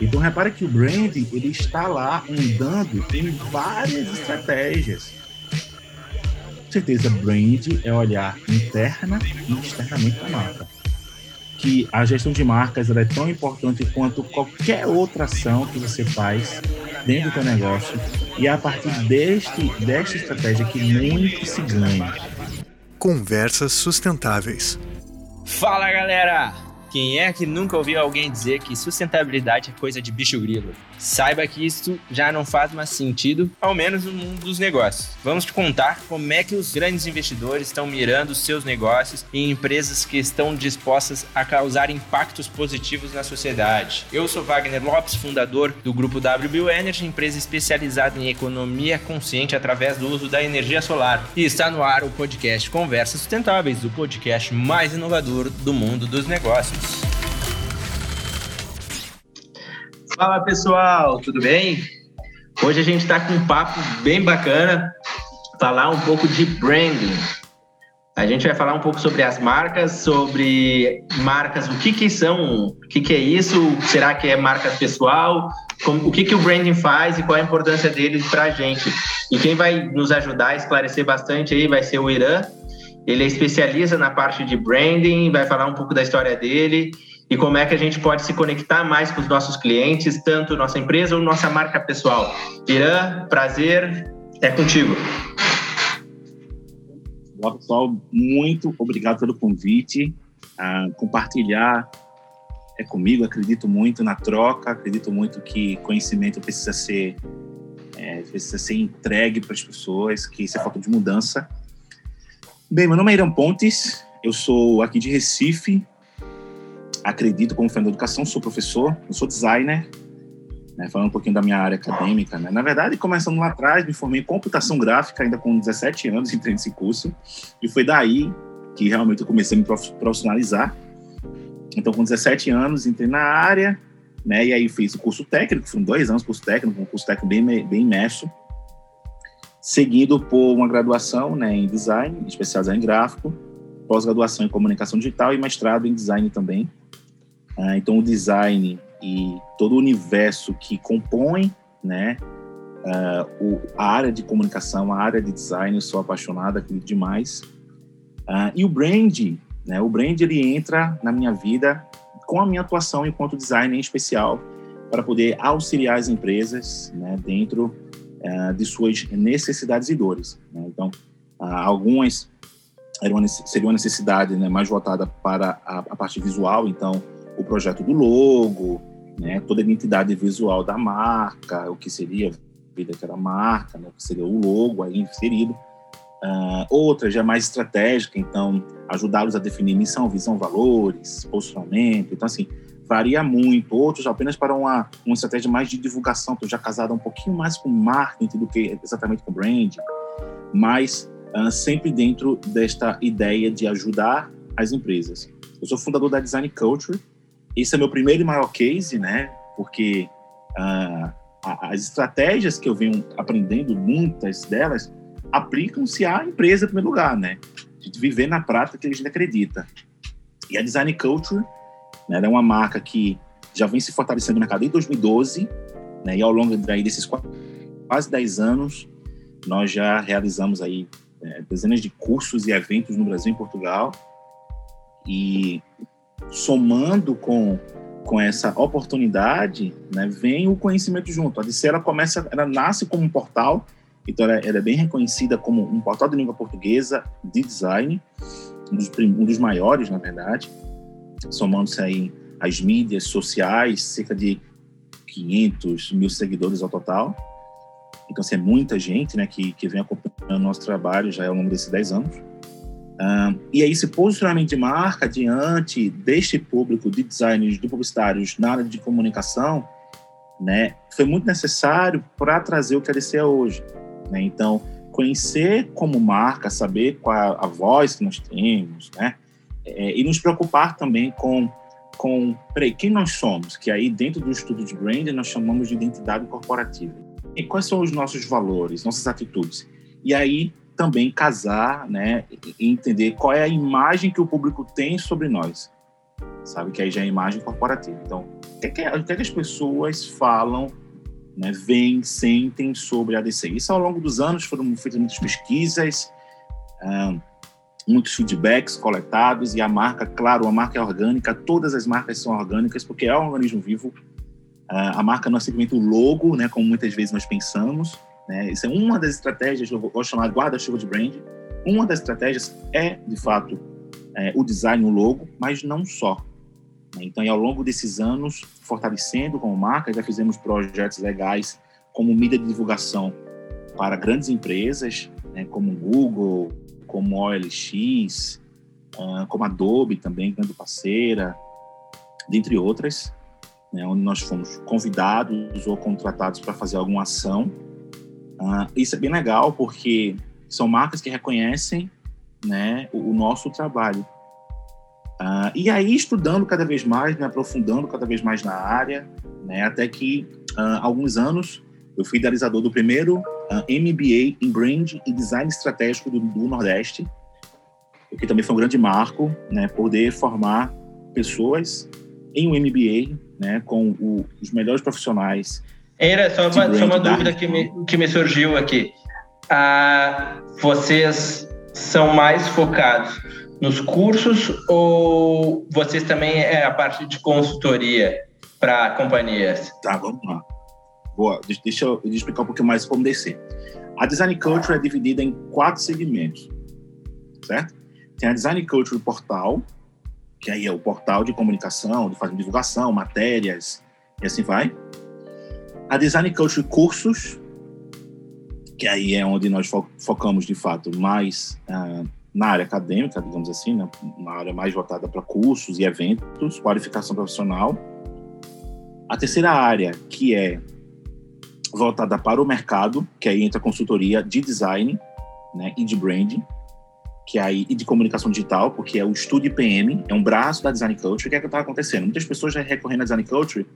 Então repare que o branding ele está lá andando em várias estratégias. Com certeza, brand é olhar interna e externamente a marca. Que a gestão de marcas é tão importante quanto qualquer outra ação que você faz dentro do seu negócio. E é a partir deste, desta estratégia que muito se ganha. Conversas sustentáveis. Fala galera! Quem é que nunca ouviu alguém dizer que sustentabilidade é coisa de bicho grilo? Saiba que isso já não faz mais sentido, ao menos no mundo dos negócios. Vamos te contar como é que os grandes investidores estão mirando seus negócios em empresas que estão dispostas a causar impactos positivos na sociedade. Eu sou Wagner Lopes, fundador do grupo WBU Energy, empresa especializada em economia consciente através do uso da energia solar. E está no ar o podcast Conversas Sustentáveis, o podcast mais inovador do mundo dos negócios. Fala pessoal, tudo bem? Hoje a gente está com um papo bem bacana, falar um pouco de branding. A gente vai falar um pouco sobre as marcas, sobre marcas, o que que são, o que que é isso, será que é marca pessoal, como, o que que o branding faz e qual a importância dele para a gente. E quem vai nos ajudar a esclarecer bastante aí vai ser o Irã. Ele é especialista na parte de branding, vai falar um pouco da história dele e como é que a gente pode se conectar mais com os nossos clientes, tanto nossa empresa ou nossa marca pessoal. Irã, prazer, é contigo. Olá, pessoal. Muito obrigado pelo convite. Uh, compartilhar é comigo. Acredito muito na troca. Acredito muito que conhecimento precisa ser é, precisa ser entregue para as pessoas. Que isso é falta de mudança. Bem, meu nome é Irã Pontes. Eu sou aqui de Recife, acredito como fã da educação, sou professor, eu sou designer, né, falando um pouquinho da minha área acadêmica. Né? Na verdade, começando lá atrás, me formei em computação gráfica, ainda com 17 anos, entrei nesse curso, e foi daí que realmente eu comecei a me profissionalizar. Então, com 17 anos, entrei na área, né, e aí fiz o curso técnico, foram dois anos curso técnico, um curso técnico bem, bem imerso, seguido por uma graduação né, em design, especializada em gráfico, pós-graduação em comunicação digital e mestrado em design também. Ah, então, o design e todo o universo que compõe né, uh, o, a área de comunicação, a área de design, eu sou apaixonado, acredito demais. Uh, e o brand, né, o brand ele entra na minha vida com a minha atuação enquanto designer em especial, para poder auxiliar as empresas né, dentro uh, de suas necessidades e dores. Né? Então, algumas era uma, seria uma necessidade né, mais voltada para a, a parte visual, então o projeto do logo, né, toda a identidade visual da marca, o que seria vida que era a marca, né, o que seria o logo aí inserido. Uh, outra já mais estratégica, então ajudá-los a definir missão, visão, valores, posicionamento. Então, assim, varia muito. Outros apenas para uma, uma estratégia mais de divulgação, estou já casada um pouquinho mais com marketing do que exatamente com brand, mas uh, sempre dentro desta ideia de ajudar as empresas. Eu sou fundador da Design Culture, esse é meu primeiro e maior case, né? Porque uh, as estratégias que eu venho aprendendo, muitas delas, aplicam-se à empresa em primeiro lugar, né? A gente viver na prática que a gente acredita. E a Design Culture né, é uma marca que já vem se fortalecendo no mercado desde 2012, né? E ao longo daí desses quase 10 anos, nós já realizamos aí é, dezenas de cursos e eventos no Brasil e em Portugal. E somando com, com essa oportunidade, né, vem o conhecimento junto. A DC ela começa, ela nasce como um portal, então ela, ela é bem reconhecida como um portal de língua portuguesa de design, um dos, um dos maiores, na verdade, somando-se aí as mídias sociais, cerca de 500 mil seguidores ao total. Então, assim, é muita gente né, que, que vem acompanhando o nosso trabalho já ao longo desses 10 anos. Uh, e aí, esse posicionamento de marca diante deste público de designers, de publicitários na área de comunicação, né, foi muito necessário para trazer o que a DC é hoje. Né? Então, conhecer como marca, saber qual a voz que nós temos, né? É, e nos preocupar também com, com peraí, quem nós somos, que aí dentro do estudo de branding nós chamamos de identidade corporativa. E quais são os nossos valores, nossas atitudes? E aí também casar, né, e entender qual é a imagem que o público tem sobre nós. sabe? Que aí já é imagem corporativa. Então, o que, é que, o que, é que as pessoas falam, né, veem, sentem sobre a DC? Isso ao longo dos anos foram feitas muitas pesquisas, uh, muitos feedbacks coletados e a marca, claro, a marca é orgânica, todas as marcas são orgânicas porque é um organismo vivo. Uh, a marca não é simplesmente o logo, né, como muitas vezes nós pensamos. Né? Isso é uma das estratégias, eu vou chamar guarda-chuva de brand. Uma das estratégias é, de fato, é, o design, o logo, mas não só. Né? Então, ao longo desses anos, fortalecendo como marca, já fizemos projetos legais como mídia de divulgação para grandes empresas, né, como Google, como OLX, uh, como Adobe também, grande parceira, dentre outras, né, onde nós fomos convidados ou contratados para fazer alguma ação. Uh, isso é bem legal porque são marcas que reconhecem né, o, o nosso trabalho. Uh, e aí, estudando cada vez mais, me aprofundando cada vez mais na área, né, até que, uh, alguns anos, eu fui idealizador do primeiro uh, MBA em Brand e Design Estratégico do, do, Nordeste, o que também foi um grande marco, né, poder formar pessoas em um MBA, né, com o, os melhores profissionais. Era só uma, só uma dúvida que me, que me surgiu aqui. vocês são mais focados nos cursos ou vocês também é a parte de consultoria para companhias? Tá, vamos lá. Boa, deixa eu explicar um pouquinho mais como descer. A Design Culture é dividida em quatro segmentos, certo? Tem a Design Culture Portal, que aí é o portal de comunicação, de fazer divulgação, matérias e assim vai. A Design Culture Cursos, que aí é onde nós fo focamos de fato mais uh, na área acadêmica, digamos assim, né? uma área mais voltada para cursos e eventos, qualificação profissional. A terceira área, que é voltada para o mercado, que aí entra consultoria de design né, e de branding, que aí e de comunicação digital, porque é o Estúdio PM, é um braço da Design Culture. O que é que está acontecendo? Muitas pessoas já recorrendo à Design Culture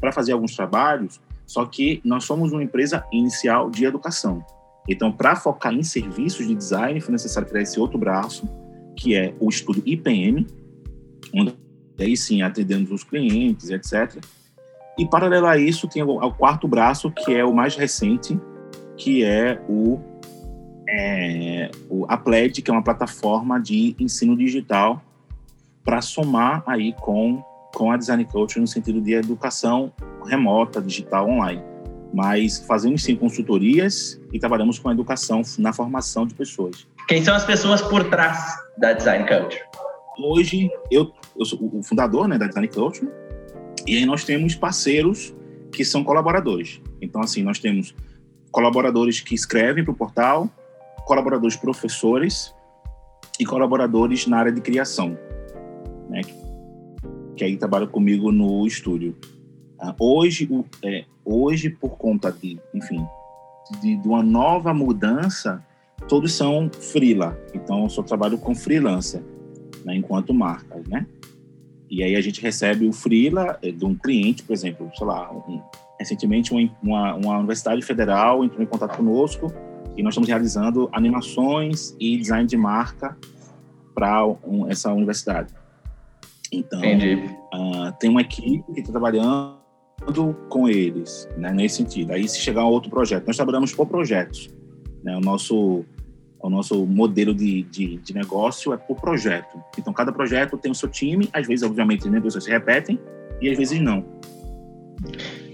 para fazer alguns trabalhos, só que nós somos uma empresa inicial de educação. Então, para focar em serviços de design, foi necessário criar esse outro braço, que é o estudo IPM, onde aí sim atendemos os clientes, etc. E paralelo a isso, tem o, quarto braço, que é o mais recente, que é o, é, o a Pled, que é uma plataforma de ensino digital para somar aí com, com a Design Culture no sentido de educação remota, digital, online. Mas fazemos sim consultorias e trabalhamos com a educação na formação de pessoas. Quem são as pessoas por trás da Design Culture? Hoje, eu, eu sou o fundador né, da Design Culture, e aí nós temos parceiros que são colaboradores. Então, assim, nós temos colaboradores que escrevem para o portal, colaboradores professores e colaboradores na área de criação? Que aí trabalham comigo no estúdio. Uh, hoje, é, hoje, por conta de, enfim, de, de, uma nova mudança, todos são freela. Então, eu só trabalho com freelancer, né, enquanto marcas, né? E aí a gente recebe o freela eh, de um cliente, por exemplo, sei lá, um, recentemente uma, uma, universidade federal entrou em contato conosco e nós estamos realizando animações e design de marca para um, essa universidade. Então, uh, tem uma equipe que está trabalhando com eles, né, nesse sentido. Aí, se chegar a outro projeto, nós trabalhamos por projetos. Né, o nosso o nosso modelo de, de, de, negócio é por projeto. Então, cada projeto tem o seu time, às vezes, obviamente, as negócios se repetem e às vezes não.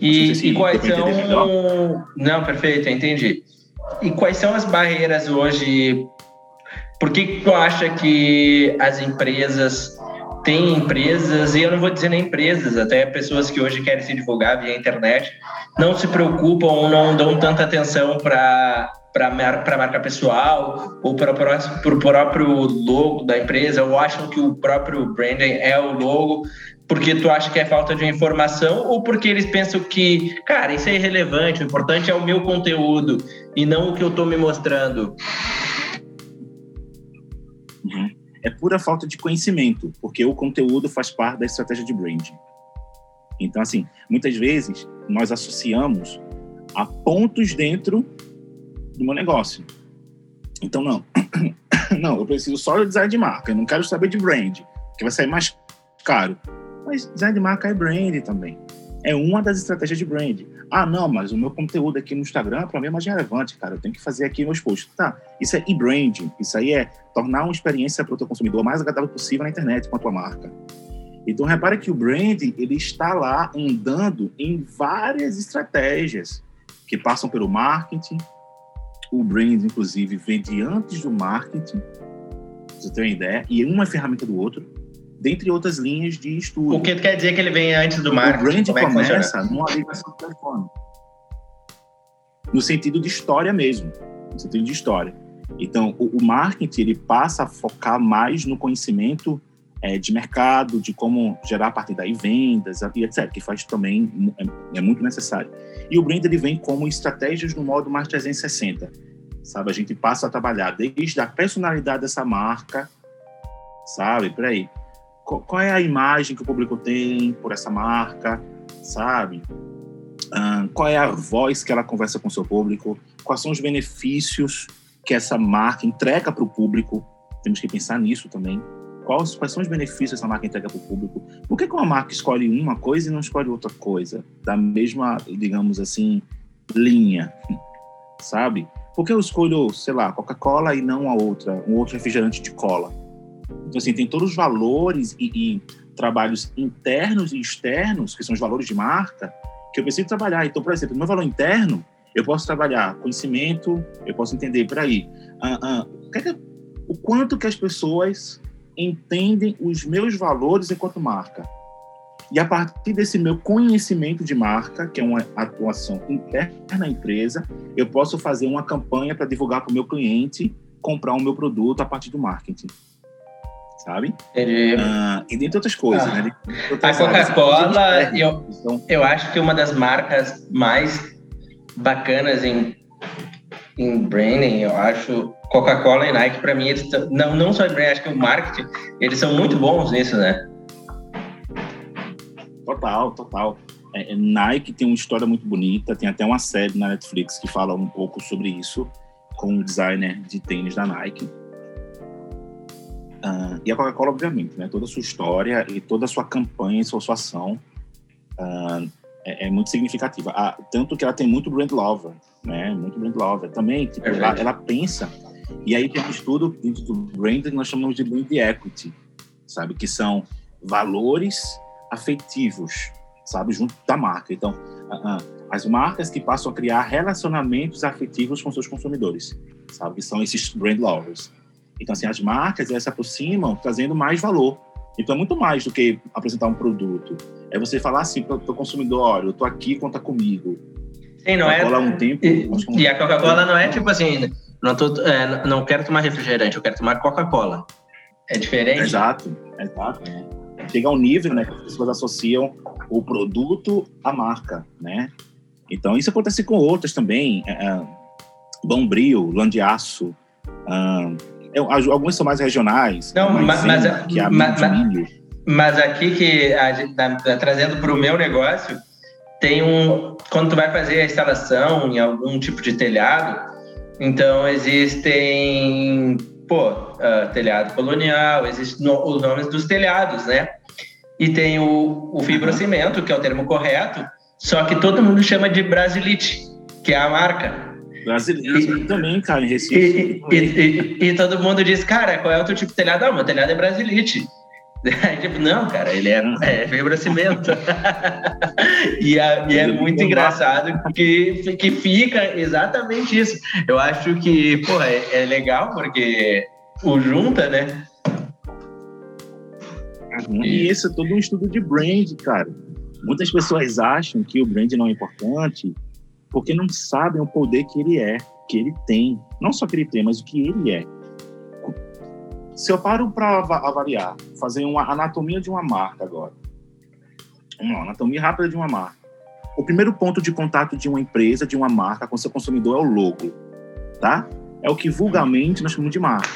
E, se e quais são. Não, perfeito, entendi. E quais são as barreiras hoje? Por que tu acha que as empresas têm empresas, e eu não vou dizer nem empresas, até pessoas que hoje querem se divulgar via internet, não se preocupam ou não dão tanta atenção para para a marca pessoal ou para o próprio logo da empresa ou acham que o próprio branding é o logo porque tu acha que é falta de informação ou porque eles pensam que, cara, isso é irrelevante, o importante é o meu conteúdo e não o que eu estou me mostrando? Uhum. É pura falta de conhecimento, porque o conteúdo faz parte da estratégia de branding. Então, assim, muitas vezes nós associamos a pontos dentro do meu negócio. Então, não. não, eu preciso só de design de marca. Eu não quero saber de brand, que vai sair mais caro. Mas design de marca é brand também. É uma das estratégias de brand. Ah, não, mas o meu conteúdo aqui no Instagram, para mim, é mais relevante, cara. Eu tenho que fazer aqui meus posts. Tá, isso é e-branding. Isso aí é tornar uma experiência para o teu consumidor mais agradável possível na internet com a tua marca. Então, repare que o branding, ele está lá andando em várias estratégias que passam pelo marketing. O brand, inclusive, vem antes do marketing, você tem uma ideia, e uma é ferramenta do outro dentre outras linhas de estudo. O que quer dizer que ele vem antes do marketing? O brand é começa numa ligação telefone. No sentido de história mesmo. No sentido de história. Então, o, o marketing ele passa a focar mais no conhecimento é, de mercado, de como gerar a partir daí vendas e etc., que faz também, é, é, muito necessário. E o brand ele vem como estratégias no modo mais 360. Sabe, a gente passa a trabalhar desde a personalidade dessa marca, sabe, aí qual é a imagem que o público tem por essa marca, sabe? Uh, qual é a voz que ela conversa com o seu público? Quais são os benefícios que essa marca entrega para o público? Temos que pensar nisso também. Quais, quais são os benefícios que essa marca entrega para o público? Por que uma marca escolhe uma coisa e não escolhe outra coisa? Da mesma, digamos assim, linha, sabe? Por que eu escolho, sei lá, Coca-Cola e não a outra, um outro refrigerante de cola? Então, assim, tem todos os valores e, e trabalhos internos e externos, que são os valores de marca, que eu preciso trabalhar. Então, por exemplo, no meu valor interno, eu posso trabalhar conhecimento, eu posso entender, por aí, uh, uh, o, que é o quanto que as pessoas entendem os meus valores enquanto marca. E a partir desse meu conhecimento de marca, que é uma atuação interna na empresa, eu posso fazer uma campanha para divulgar para o meu cliente comprar o meu produto a partir do marketing sabe? Uh, e dentre outras coisas, ah. né? a Coca-Cola, eu, então, eu acho que uma das marcas mais bacanas em, em branding, eu acho Coca-Cola e Nike, para mim, eles tão, não, não só em branding, acho que o marketing, eles são muito bons nisso, né? Total, total. É, é, Nike tem uma história muito bonita, tem até uma série na Netflix que fala um pouco sobre isso, com um designer de tênis da Nike. Uh, e a Coca-Cola, obviamente, né? Toda a sua história e toda a sua campanha e sua, sua ação uh, é, é, muito significativa. Ah, tanto que ela tem muito brand lover, né? Muito brand lover. Também, tipo, ela, ela, pensa... E aí tem um estudo dentro do brand que nós chamamos de brand equity, sabe? Que são valores afetivos, sabe? Junto da marca. Então, uh, as marcas que passam a criar relacionamentos afetivos com seus consumidores, sabe? Que são esses brand lovers. Então, assim, as marcas elas se aproximam trazendo mais valor. Então, é muito mais do que apresentar um produto. É você falar assim para o consumidor, olha, eu estou aqui, conta comigo. Sim, não é... Um tempo, e, e a Coca-Cola não é tipo assim, não, tô, é, não quero tomar refrigerante, eu quero tomar Coca-Cola. É diferente? Exato, exato. Chega ao nível né, que as pessoas associam o produto à marca, né? Então, isso acontece com outras também. É, é Bombril, Landiaço, é, alguns são mais regionais. Não, mas, mas, que é mas, mas, aqui que a gente tá, tá trazendo para o meu negócio, tem um. Quando tu vai fazer a instalação em algum tipo de telhado, então existem, pô, uh, telhado colonial, existem no, os nomes dos telhados, né? E tem o, o fibrocimento, que é o termo correto, só que todo mundo chama de Brasilite, que é a marca. Brasileiro também, cara, em Recife. E, e, e, e, todo mundo diz, cara, qual é o teu tipo de telhado? Ah, meu telhado é brasilite. tipo, não, cara, ele é, é fibrocimento. e, é, e é muito engraçado que, que fica exatamente isso. Eu acho que, pô, é, é legal porque o junta, né? Uhum. E isso é todo um estudo de brand, cara. Muitas pessoas acham que o brand não é importante porque não sabem o poder que ele é, que ele tem. Não só que ele tem, mas o que ele é. Se eu paro para avaliar, fazer uma anatomia de uma marca agora, uma anatomia rápida de uma marca. O primeiro ponto de contato de uma empresa, de uma marca com seu consumidor é o logo, tá? É o que vulgarmente nós chamamos de marca,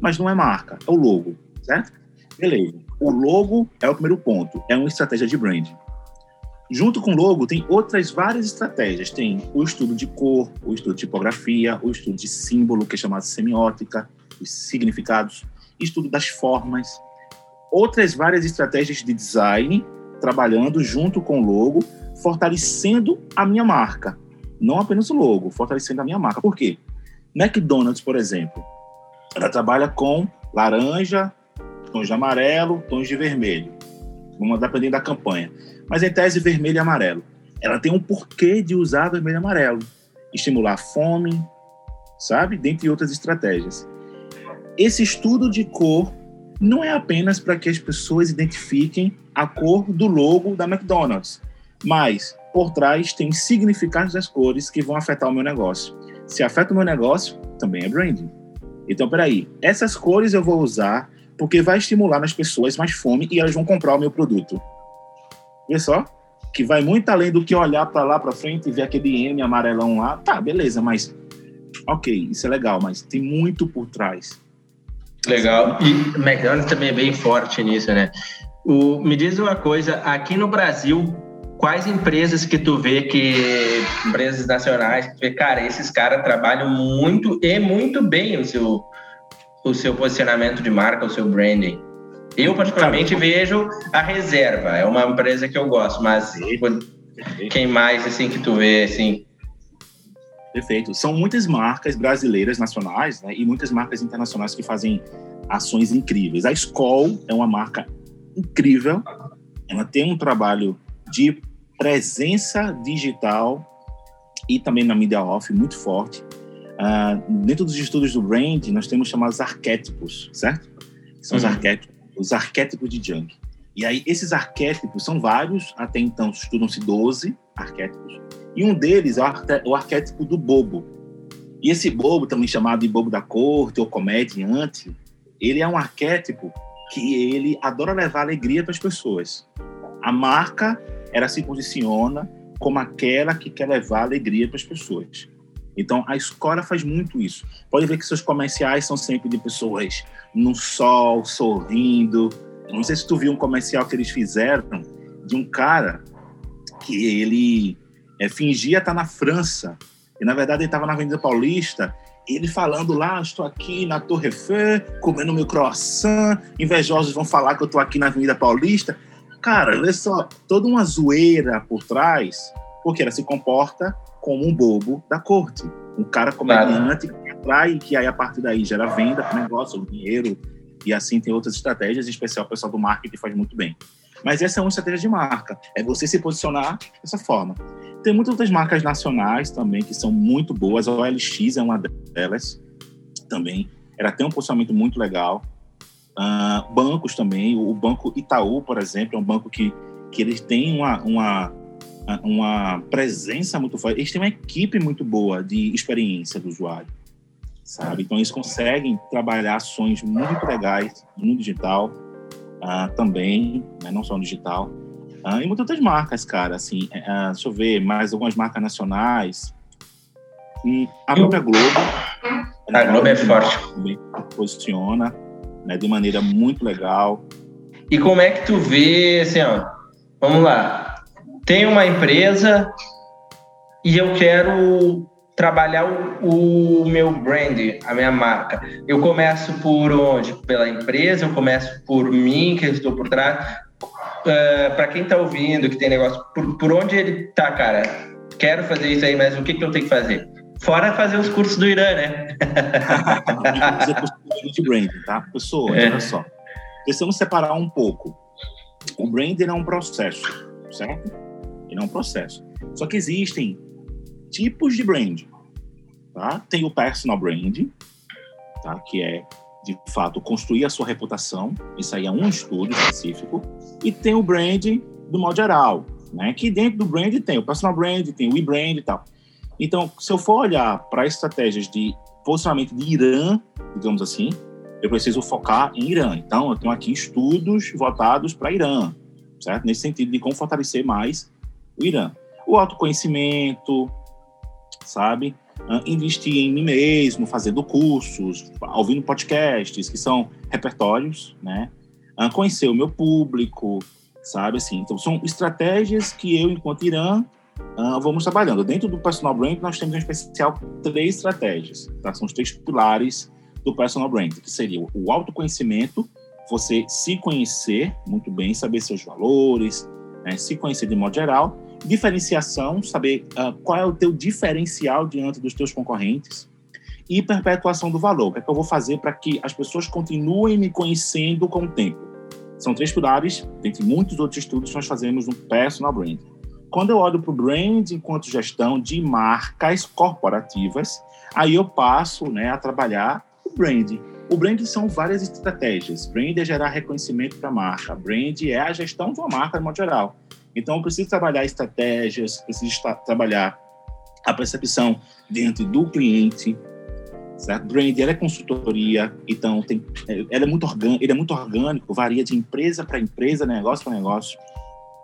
mas não é marca, é o logo, certo? Beleza. O logo é o primeiro ponto, é uma estratégia de branding. Junto com o logo, tem outras várias estratégias. Tem o estudo de cor, o estudo de tipografia, o estudo de símbolo, que é chamado semiótica, os significados, estudo das formas. outras várias estratégias de design, trabalhando junto com o logo, fortalecendo a minha marca. Não apenas o logo, fortalecendo a minha marca. Por quê? McDonald's, por exemplo, ela trabalha com laranja, tons de amarelo, tons de vermelho. Vamos dependendo da campanha. Mas em tese, vermelho e amarelo. Ela tem um porquê de usar vermelho e amarelo. Estimular a fome, sabe? Dentre outras estratégias. Esse estudo de cor não é apenas para que as pessoas identifiquem a cor do logo da McDonald's, mas por trás tem significados das cores que vão afetar o meu negócio. Se afeta o meu negócio, também é branding. Então, peraí, essas cores eu vou usar porque vai estimular nas pessoas mais fome e elas vão comprar o meu produto. Vê só? Que vai muito além do que olhar para lá para frente e ver aquele M amarelão lá. Tá, beleza, mas ok, isso é legal, mas tem muito por trás. Legal. E o McDonald's também é bem forte nisso, né? O, me diz uma coisa, aqui no Brasil, quais empresas que tu vê que empresas nacionais que tu vê, cara, esses caras trabalham muito e muito bem o seu o seu posicionamento de marca, o seu branding. Eu particularmente vejo a Reserva, é uma empresa que eu gosto, mas quem mais assim que tu vê assim Perfeito. São muitas marcas brasileiras nacionais né, e muitas marcas internacionais que fazem ações incríveis. A Skoll é uma marca incrível. Ela tem um trabalho de presença digital e também na mídia off muito forte. Uh, dentro dos estudos do brand, nós temos chamados arquétipos, certo? São uhum. os arquétipos, os arquétipos de Jung. E aí, esses arquétipos são vários, até então estudam-se 12 arquétipos, e um deles é o arquétipo do bobo. E esse bobo, também chamado de bobo da corte ou comediante, ele é um arquétipo que ele adora levar alegria para as pessoas. A marca, ela se posiciona como aquela que quer levar alegria para as pessoas. Então, a escola faz muito isso. Pode ver que seus comerciais são sempre de pessoas no sol, sorrindo. Não sei se tu viu um comercial que eles fizeram de um cara que ele é, fingia estar na França. E, na verdade, ele estava na Avenida Paulista, ele falando lá, estou aqui na Torre Eiffel, comendo meu croissant, invejosos vão falar que eu estou aqui na Avenida Paulista. Cara, olha só, toda uma zoeira por trás, porque ela se comporta como um bobo da corte. Um cara comediante que atrai, que aí a partir daí gera venda para o negócio, dinheiro, e assim tem outras estratégias, em especial o pessoal do marketing faz muito bem. Mas essa é uma estratégia de marca, é você se posicionar dessa forma. Tem muitas outras marcas nacionais também que são muito boas. A OLX é uma delas também. Ela tem um posicionamento muito legal. Uh, bancos também. O Banco Itaú, por exemplo, é um banco que, que eles têm uma, uma, uma presença muito forte. Eles têm uma equipe muito boa de experiência do usuário, sabe? Então, eles conseguem trabalhar ações muito legais no digital uh, também, né? não só no digital. Uh, e muitas outras marcas, cara, assim, uh, deixa eu ver, mais algumas marcas nacionais. E a própria Globo. A Globo é forte. Posiciona né, de maneira muito legal. E como é que tu vê, assim, ó, vamos lá, tem uma empresa e eu quero trabalhar o, o, meu brand, a minha marca. Eu começo por onde? Pela empresa, eu começo por mim, que estou por trás uh, é, para quem está ouvindo, que tem negócio, por, por onde ele tá, cara? Quero fazer isso aí, mas o que, que eu tenho que fazer? Fora fazer os cursos do Irã, né? fazer curso de branding, tá? Pessoa, é. olha só. Precisamos separar um pouco. O branding é um processo, certo? Ele é um processo. Só que existem tipos de branding, tá? Tem o personal branding, tá? Que é de fato construir a sua reputação. Isso aí é um estudo específico e tem o brand do modo geral, né? Que dentro do brand tem o personal brand, tem o e-brand e tal. Então, se eu for olhar para estratégias de posicionamento de Irã, digamos assim, eu preciso focar em Irã. Então, eu tenho aqui estudos votados para Irã, certo? Nesse sentido de como fortalecer mais o Irã. O autoconhecimento, sabe? investir em mim mesmo, fazendo cursos, ouvindo podcasts, que são repertórios, né? conhecer o meu público, sabe assim. Então são estratégias que eu, enquanto Irã, uh, vamos trabalhando. Dentro do personal brand nós temos em especial três estratégias, tá? São os três pilares do personal brand, que seria o autoconhecimento, você se conhecer muito bem, saber seus valores, né, se conhecer de modo geral. Diferenciação, saber uh, qual é o teu diferencial diante dos teus concorrentes. E perpetuação do valor. O que é que eu vou fazer para que as pessoas continuem me conhecendo com o tempo? São três pilares, dentre muitos outros estudos nós fazemos no Personal Brand. Quando eu olho para o brand enquanto gestão de marcas corporativas, aí eu passo né, a trabalhar o brand. O brand são várias estratégias. Brand é gerar reconhecimento para a marca. Brand é a gestão de uma marca, de modo geral. Então, eu preciso trabalhar estratégias, preciso trabalhar a percepção dentro do cliente, certo? Brand ela é consultoria, então tem, ela é muito orgânico, ele é muito orgânico, varia de empresa para empresa, negócio para negócio,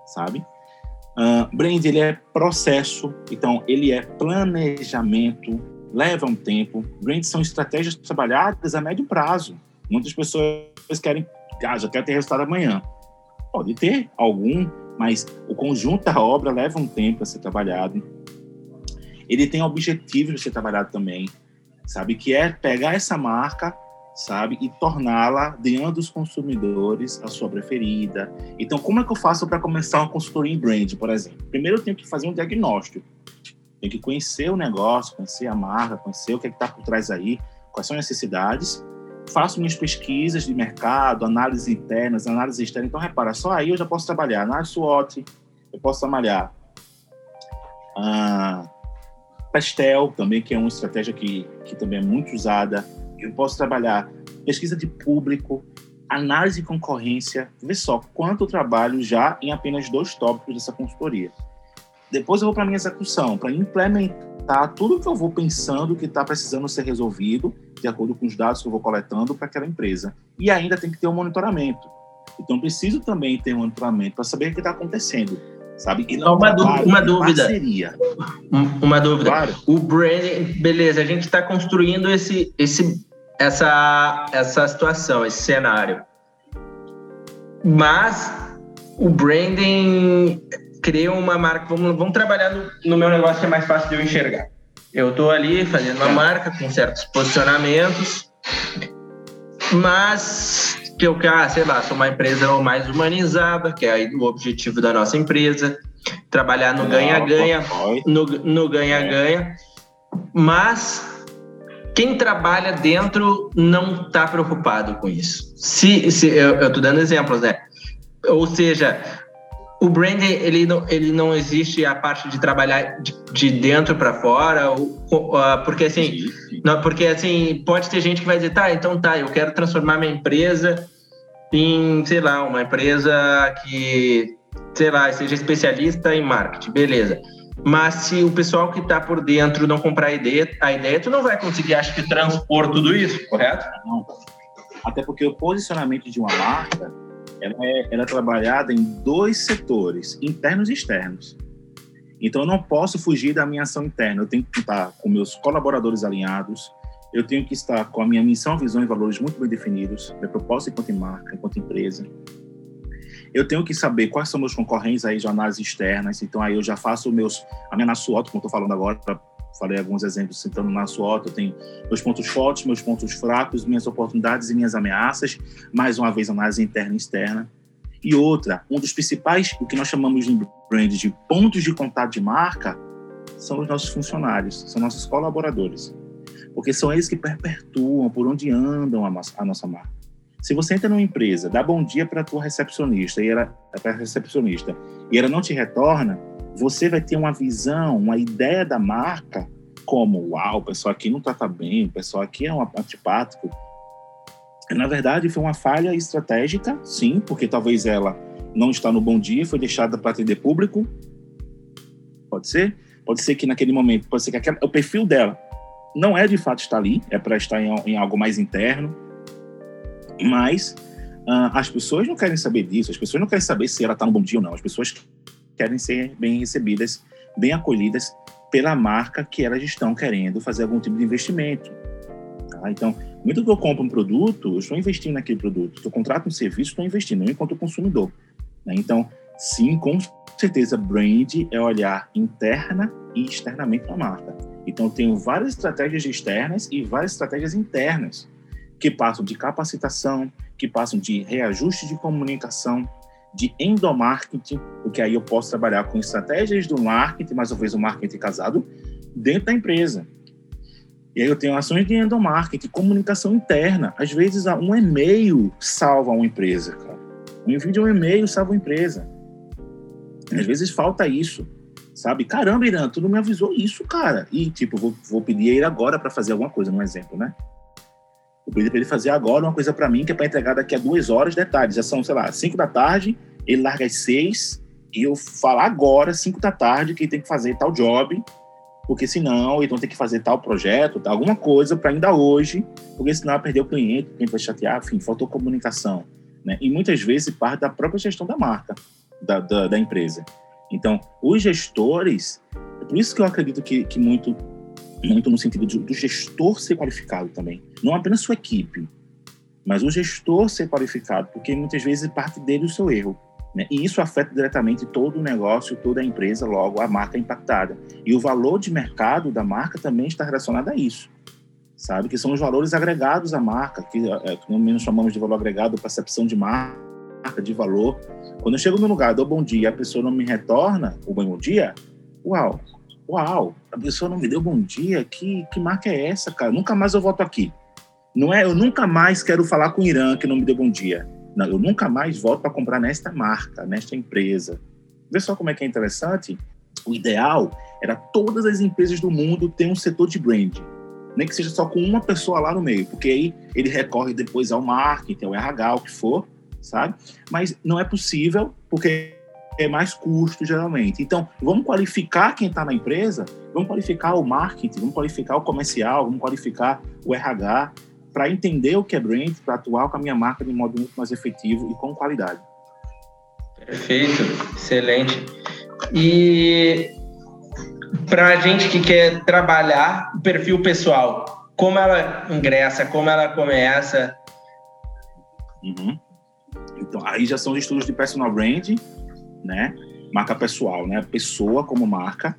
sabe? Uh, brand ele é processo, então ele é planejamento, leva um tempo. Brand são estratégias trabalhadas a médio prazo. Muitas pessoas querem, ah, já quero ter resultado amanhã. Pode ter algum, mas o conjunto da obra leva um tempo a ser trabalhado. Ele tem objetivos de ser trabalhado também, sabe? Que é pegar essa marca sabe? E torná-la, diante dos consumidores, a sua preferida. Então, como é que eu faço para começar uma consultoria em brand, por exemplo? Primeiro, eu tenho que fazer um diagnóstico. Tenho que conhecer o negócio, conhecer a marca, conhecer o que é está por trás aí, quais são as necessidades. Faço minhas pesquisas de mercado, análise internas, análise externa. Então, repara, só aí eu já posso trabalhar análise SWOT, eu posso trabalhar ah, Pastel também, que é uma estratégia que, que também é muito usada eu posso trabalhar pesquisa de público, análise de concorrência. Vê só quanto trabalho já em apenas dois tópicos dessa consultoria. Depois eu vou para minha execução, para implementar tudo que eu vou pensando que está precisando ser resolvido, de acordo com os dados que eu vou coletando para aquela empresa. E ainda tem que ter um monitoramento. Então, preciso também ter um monitoramento para saber o que está acontecendo sabe? E não uma, dúvida, uma dúvida. Parceria. Uma dúvida. Claro. O branding, beleza, a gente está construindo esse, esse essa, essa situação, esse cenário. Mas o branding cria uma marca. Vamos, vamos trabalhar no, no meu negócio que é mais fácil de eu enxergar. Eu estou ali fazendo uma marca com certos posicionamentos, mas que eu quero, ah, sei lá, sou uma empresa mais humanizada, que é o objetivo da nossa empresa, trabalhar no ganha-ganha, no ganha-ganha, mas quem trabalha dentro não está preocupado com isso. Se, se eu estou dando exemplos, né? Ou seja, o branding ele não, ele não existe a parte de trabalhar de, de dentro para fora, uh, porque assim, não, porque assim pode ter gente que vai dizer, tá, então tá, eu quero transformar minha empresa em, sei lá, uma empresa que, sei lá, seja especialista em marketing, beleza. Mas se o pessoal que está por dentro não comprar a ideia, a ideia, tu não vai conseguir, acho que, transpor tudo isso, correto? Não. Até porque o posicionamento de uma marca ela é, ela é trabalhada em dois setores, internos e externos. Então, eu não posso fugir da minha ação interna. Eu tenho que estar com meus colaboradores alinhados, eu tenho que estar com a minha missão, visão e valores muito bem definidos, minha proposta enquanto marca, enquanto empresa eu tenho que saber quais são meus concorrentes aí de análises externas, então aí eu já faço meus, a minha NASUOT, como estou falando agora, falei alguns exemplos citando na SWOT, eu tenho meus pontos fortes, meus pontos fracos, minhas oportunidades e minhas ameaças, mais uma vez análise interna e externa. E outra, um dos principais, o que nós chamamos de brand de pontos de contato de marca, são os nossos funcionários, são nossos colaboradores. Porque são eles que perpetuam por onde andam a nossa, marca. Se você entra numa empresa, dá bom dia para a tua recepcionista e ela recepcionista e ela não te retorna, você vai ter uma visão, uma ideia da marca como, uau, o pessoal aqui não trata bem, o pessoal aqui é um antipático. Na verdade, foi uma falha estratégica, sim, porque talvez ela não está no bom dia, foi deixada para atender público. Pode ser? Pode ser que naquele momento, pode ser que aquela, o perfil dela não é de fato estar ali, é para estar em, em algo mais interno, mas uh, as pessoas não querem saber disso, as pessoas não querem saber se ela está no bom dia ou não. As pessoas querem ser bem recebidas, bem acolhidas pela marca que elas estão querendo fazer algum tipo de investimento. Tá? Então, muito que eu compro um produto, eu estou investindo naquele produto. Se eu contrato um serviço, estou investindo, eu enquanto consumidor. Né? Então, sim, com certeza, brand é olhar interna e externamente para a marca. Então, eu tenho várias estratégias externas e várias estratégias internas que passam de capacitação, que passam de reajuste de comunicação, de endomarketing, porque aí eu posso trabalhar com estratégias do marketing, mais uma vez o marketing casado, dentro da empresa. E aí eu tenho ações de endomarketing, comunicação interna. Às vezes um e-mail salva uma empresa, cara. Um envio de um e-mail salva uma empresa. Às vezes falta isso, sabe? Caramba, Irã, tu não me avisou isso, cara. E, tipo, vou, vou pedir a ele agora para fazer alguma coisa, um exemplo, né? Eu pedi para ele fazer agora uma coisa para mim que é para entregar daqui a duas horas. Detalhes, já são, sei lá, cinco da tarde, ele larga às seis, e eu falar agora, cinco da tarde, que tem que fazer tal job, porque senão então tem que fazer tal projeto, tal, alguma coisa para ainda hoje, porque senão vai perder o cliente, o cliente vai chatear, enfim, faltou comunicação. Né? E muitas vezes parte da própria gestão da marca, da, da, da empresa. Então, os gestores, é por isso que eu acredito que, que muito, muito no sentido de, do gestor ser qualificado também, não apenas sua equipe, mas o gestor ser qualificado, porque muitas vezes parte dele o seu erro. Né? E isso afeta diretamente todo o negócio, toda a empresa, logo a marca é impactada. E o valor de mercado da marca também está relacionado a isso, sabe? Que são os valores agregados à marca, que é, nós chamamos de valor agregado, percepção de marca, de valor. Quando eu chego no lugar, dou bom dia, a pessoa não me retorna o bom dia, uau, uau, a pessoa não me deu bom dia, que, que marca é essa, cara? Nunca mais eu volto aqui. Não é, eu nunca mais quero falar com o Irã que não me deu bom dia. Não, eu nunca mais volto para comprar nesta marca, nesta empresa. Vê só como é que é interessante. O ideal era todas as empresas do mundo ter um setor de branding. Nem que seja só com uma pessoa lá no meio, porque aí ele recorre depois ao marketing, ao RH, o que for, sabe? Mas não é possível, porque é mais custo, geralmente. Então, vamos qualificar quem está na empresa, vamos qualificar o marketing, vamos qualificar o comercial, vamos qualificar o RH, para entender o que é brand, para atuar com a minha marca de modo muito mais efetivo e com qualidade. Perfeito, excelente. E para a gente que quer trabalhar o perfil pessoal, como ela ingressa, como ela começa? Uhum. Então, aí já são os estudos de personal brand, né? Marca pessoal, né? Pessoa como marca.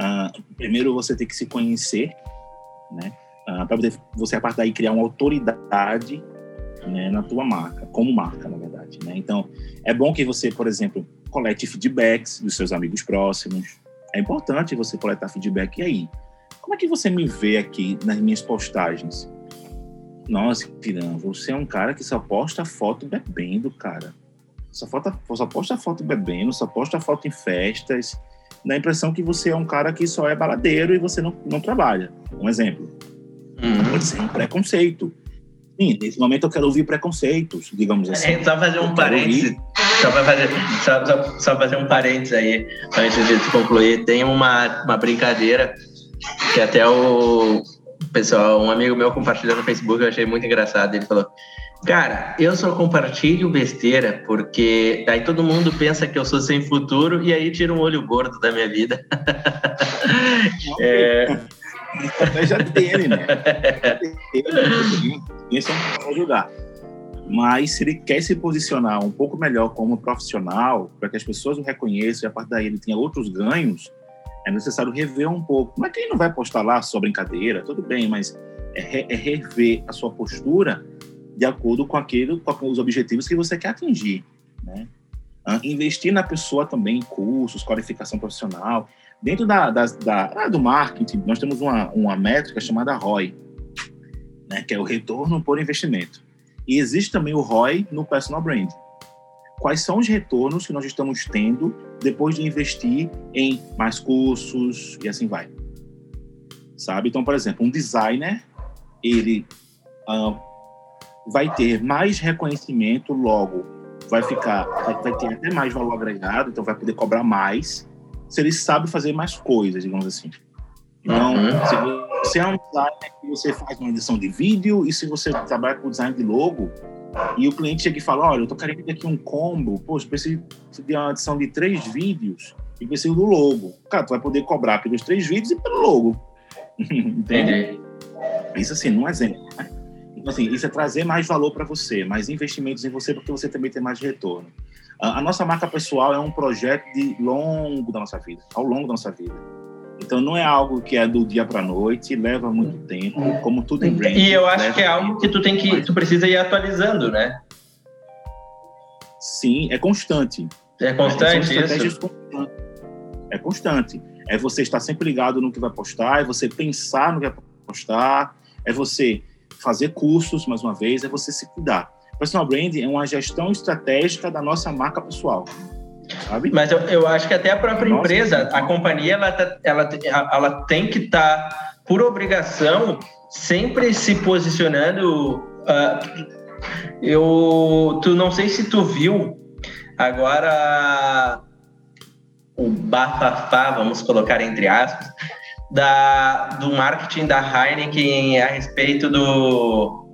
Uh, primeiro você tem que se conhecer, né? uh, para você a partir daí criar uma autoridade né, na tua marca, como marca, na verdade. Né? Então, é bom que você, por exemplo, colete feedbacks dos seus amigos próximos. É importante você coletar feedback. E aí, como é que você me vê aqui nas minhas postagens? Nossa, Piran, você é um cara que só posta foto bebendo, cara. Só, foto, só posta foto bebendo, só posta foto em festas. Dá a impressão que você é um cara que só é baladeiro e você não, não trabalha. Um exemplo. Uhum. Pode ser um preconceito. Sim, nesse momento eu quero ouvir preconceitos, digamos assim. É, só fazer um parênteses. Só para fazer, só, só, só, fazer um parênteses aí, antes de concluir. Tem uma, uma brincadeira que até o pessoal, um amigo meu compartilhou no Facebook, eu achei muito engraçado. Ele falou: Cara, eu só compartilho besteira porque daí todo mundo pensa que eu sou sem futuro e aí tira um olho gordo da minha vida. é, estratégia dele, né? Isso é um ajudar. Mas se ele quer se posicionar um pouco melhor como profissional, para que as pessoas o reconheçam e a partir daí ele tenha outros ganhos, é necessário rever um pouco. Mas quem não vai postar lá só brincadeira, tudo bem, mas é, é rever a sua postura de acordo com aquilo, com os objetivos que você quer atingir, né? Ah, investir na pessoa também em cursos, qualificação profissional. Dentro da, da, da ah, do marketing, nós temos uma, uma métrica chamada ROI, né, que é o retorno por investimento. E existe também o ROI no personal brand. Quais são os retornos que nós estamos tendo depois de investir em mais cursos e assim vai? Sabe? Então, por exemplo, um designer, ele uh, vai ter mais reconhecimento logo, vai ficar, vai, vai ter até mais valor agregado, então vai poder cobrar mais se ele sabe fazer mais coisas, digamos assim. Então, uhum. se você é um designer que você faz uma edição de vídeo e se você trabalha com design de logo e o cliente chega e fala, olha, eu tô querendo aqui um combo, poxa, preciso de uma edição de três vídeos e preciso do logo. Cara, tu vai poder cobrar pelos três vídeos e pelo logo. Entendi. Isso assim, num exemplo, né? Então, assim, isso é trazer mais valor para você, mais investimentos em você, porque você também tem mais retorno. A nossa marca pessoal é um projeto de longo da nossa vida, ao longo da nossa vida. Então não é algo que é do dia para noite, leva muito tempo, como tudo em branding. E eu acho que é algo que tu tem que tu precisa ir atualizando, né? Sim, é constante. É constante é, isso. Constantes. É constante. É você estar sempre ligado no que vai postar, é você pensar no que vai postar, é você fazer cursos, mais uma vez, é você se cuidar. Personal branding é uma gestão estratégica da nossa marca pessoal. Sabe? Mas eu, eu acho que até a própria nossa, empresa, a companhia, ela, tá, ela, ela tem que estar, tá, por obrigação, sempre se posicionando. Uh, eu, tu não sei se tu viu agora o bafafá, vamos colocar entre aspas, da, do marketing da Heineken a respeito do,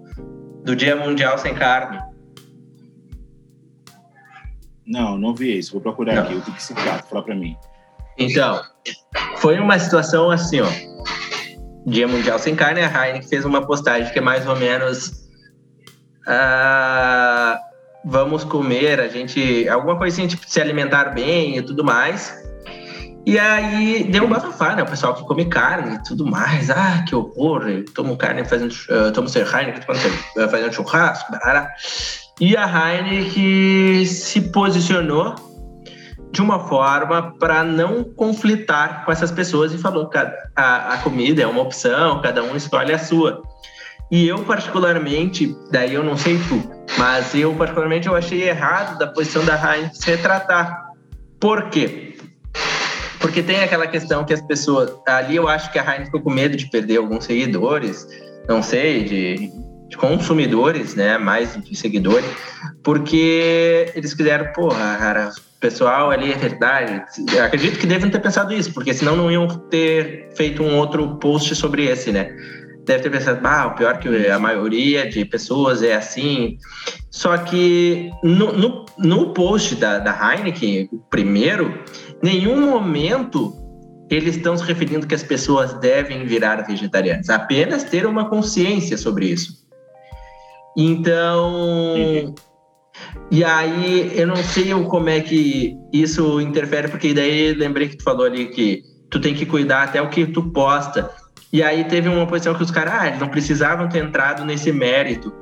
do Dia Mundial Sem Carne. Não, não vi isso. Vou procurar não. aqui. O que, que se trata? Fala para mim. Então, foi uma situação assim, ó. Dia Mundial Sem Carne, a Heineken fez uma postagem que é mais ou menos... Uh, vamos comer, a gente... Alguma coisa assim, tipo, se alimentar bem e tudo mais. E aí deu um bafafá, né? O pessoal que come carne e tudo mais. Ah, que horror! Eu tomo carne fazendo. Uh, tomo seu Heineken fazendo churrasco. Barará. E a Heineken se posicionou de uma forma para não conflitar com essas pessoas e falou que a, a, a comida é uma opção, cada um escolhe a sua. E eu, particularmente, daí eu não sei tu, mas eu, particularmente, eu achei errado da posição da Heineken se retratar. Por quê? Porque tem aquela questão que as pessoas. Ali eu acho que a Heineken ficou com medo de perder alguns seguidores, não sei, de, de consumidores, né? Mais de seguidores, porque eles quiseram, porra, cara, pessoal ali é verdade. Acredito que devem ter pensado isso, porque senão não iam ter feito um outro post sobre esse, né? Deve ter pensado, ah, o pior que a maioria de pessoas é assim. Só que no, no, no post da, da Heineken, o primeiro, nenhum momento eles estão se referindo que as pessoas devem virar vegetarianas, apenas ter uma consciência sobre isso. Então, uhum. e aí eu não sei como é que isso interfere, porque daí lembrei que tu falou ali que tu tem que cuidar até o que tu posta. E aí teve uma posição que os caras, ah, não precisavam ter entrado nesse mérito.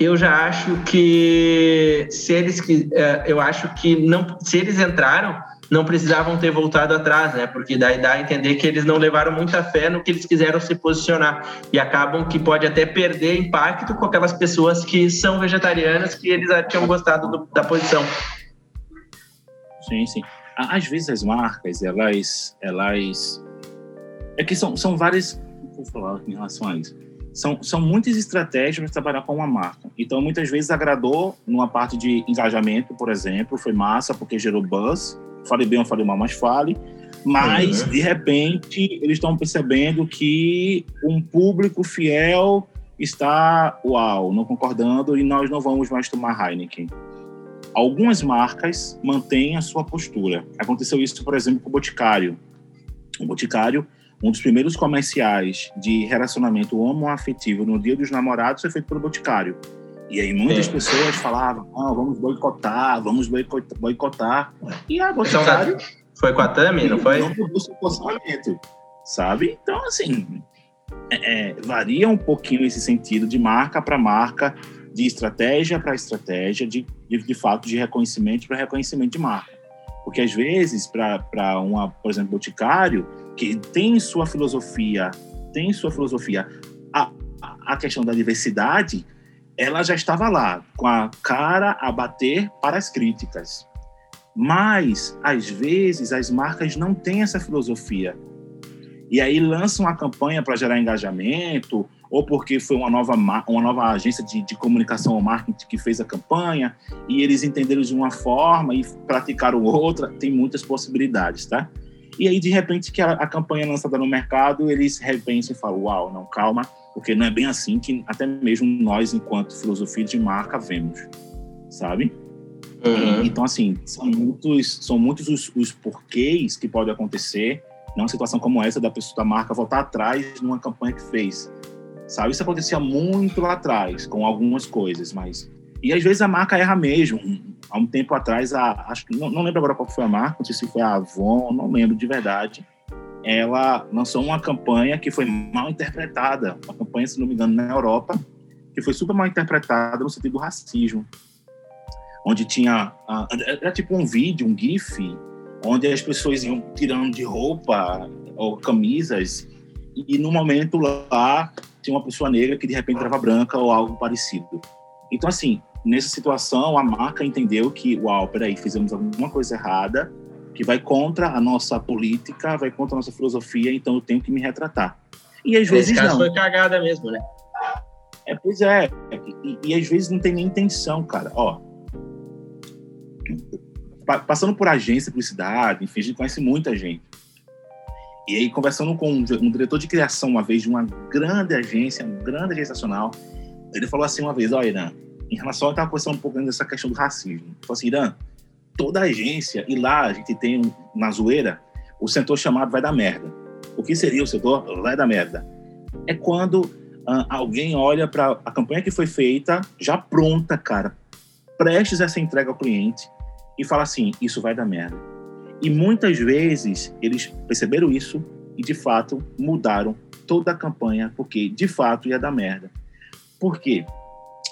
Eu já acho que se eles que eh, eu acho que não se eles entraram não precisavam ter voltado atrás, né? Porque daí dá a entender que eles não levaram muita fé no que eles quiseram se posicionar e acabam que pode até perder impacto com aquelas pessoas que são vegetarianas que eles tinham gostado do, da posição. Sim, sim. Às vezes as marcas, elas, elas é que são, são várias, vou falar em relação a isso. São, são muitas estratégias para trabalhar com uma marca. Então, muitas vezes agradou numa parte de engajamento, por exemplo, foi massa porque gerou buzz, Fale bem ou fale mal, mas fale. Mas, uhum. de repente, eles estão percebendo que um público fiel está, uau, não concordando e nós não vamos mais tomar Heineken. Algumas marcas mantêm a sua postura. Aconteceu isso, por exemplo, com o Boticário. O Boticário, um dos primeiros comerciais de relacionamento homoafetivo no Dia dos Namorados foi feito pelo Boticário. E aí muitas é. pessoas falavam, ah, vamos boicotar, vamos boicotar. E a Boticário... Foi com a Tami, não foi? Não posicionamento, sabe? Então, assim, é, é, varia um pouquinho esse sentido de marca para marca, de estratégia para estratégia, de, de, de, fato, de reconhecimento para reconhecimento de marca. Porque, às vezes, para uma, por exemplo, Boticário, que tem sua filosofia, tem sua filosofia, a, a questão da diversidade ela já estava lá, com a cara a bater para as críticas. Mas, às vezes, as marcas não têm essa filosofia. E aí lançam a campanha para gerar engajamento, ou porque foi uma nova, uma nova agência de, de comunicação ou marketing que fez a campanha, e eles entenderam de uma forma e praticaram outra. Tem muitas possibilidades, tá? E aí, de repente, que a, a campanha é lançada no mercado, eles repensam e falam: Uau, não, calma, porque não é bem assim que até mesmo nós, enquanto filosofia de marca, vemos, sabe? Uhum. Então, assim, são muitos, são muitos os, os porquês que pode acontecer numa situação como essa da pessoa da marca voltar atrás numa campanha que fez, sabe? Isso acontecia muito lá atrás com algumas coisas, mas e às vezes a marca erra mesmo. Há um tempo atrás, a, acho que não, não lembro agora qual foi a marca, não sei se foi a Avon, não lembro de verdade. ela lançou uma campanha que foi mal interpretada, uma campanha, se não me engano, na Europa, que foi super mal interpretada no sentido do racismo, onde tinha era tipo um vídeo, um gif, onde as pessoas iam tirando de roupa ou camisas e no momento lá tinha uma pessoa negra que de repente estava branca ou algo parecido. Então assim, nessa situação a marca entendeu que, uau, peraí, fizemos alguma coisa errada que vai contra a nossa política, vai contra a nossa filosofia, então eu tenho que me retratar. E às vezes caso não. foi cagada mesmo, né? É, pois é. E, e, às vezes não tem nem intenção, cara. Ó, passando por agência de publicidade, enfim, a gente conhece muita gente. E aí, conversando com um, um diretor de criação uma vez de uma grande agência, uma grande agência nacional, ele falou assim uma vez, ó, Irã, em relação, eu estava conversando um pouco dessa questão do racismo. Ele falou assim, Irã, toda agência, e lá a gente tem na zoeira o setor chamado vai dar merda. O que seria o setor vai dar merda? É quando uh, alguém olha para a campanha que foi feita, já pronta, cara, prestes a ser entregue ao cliente, e fala assim: isso vai dar merda. E muitas vezes eles perceberam isso e de fato mudaram toda a campanha, porque de fato ia dar merda. Por quê?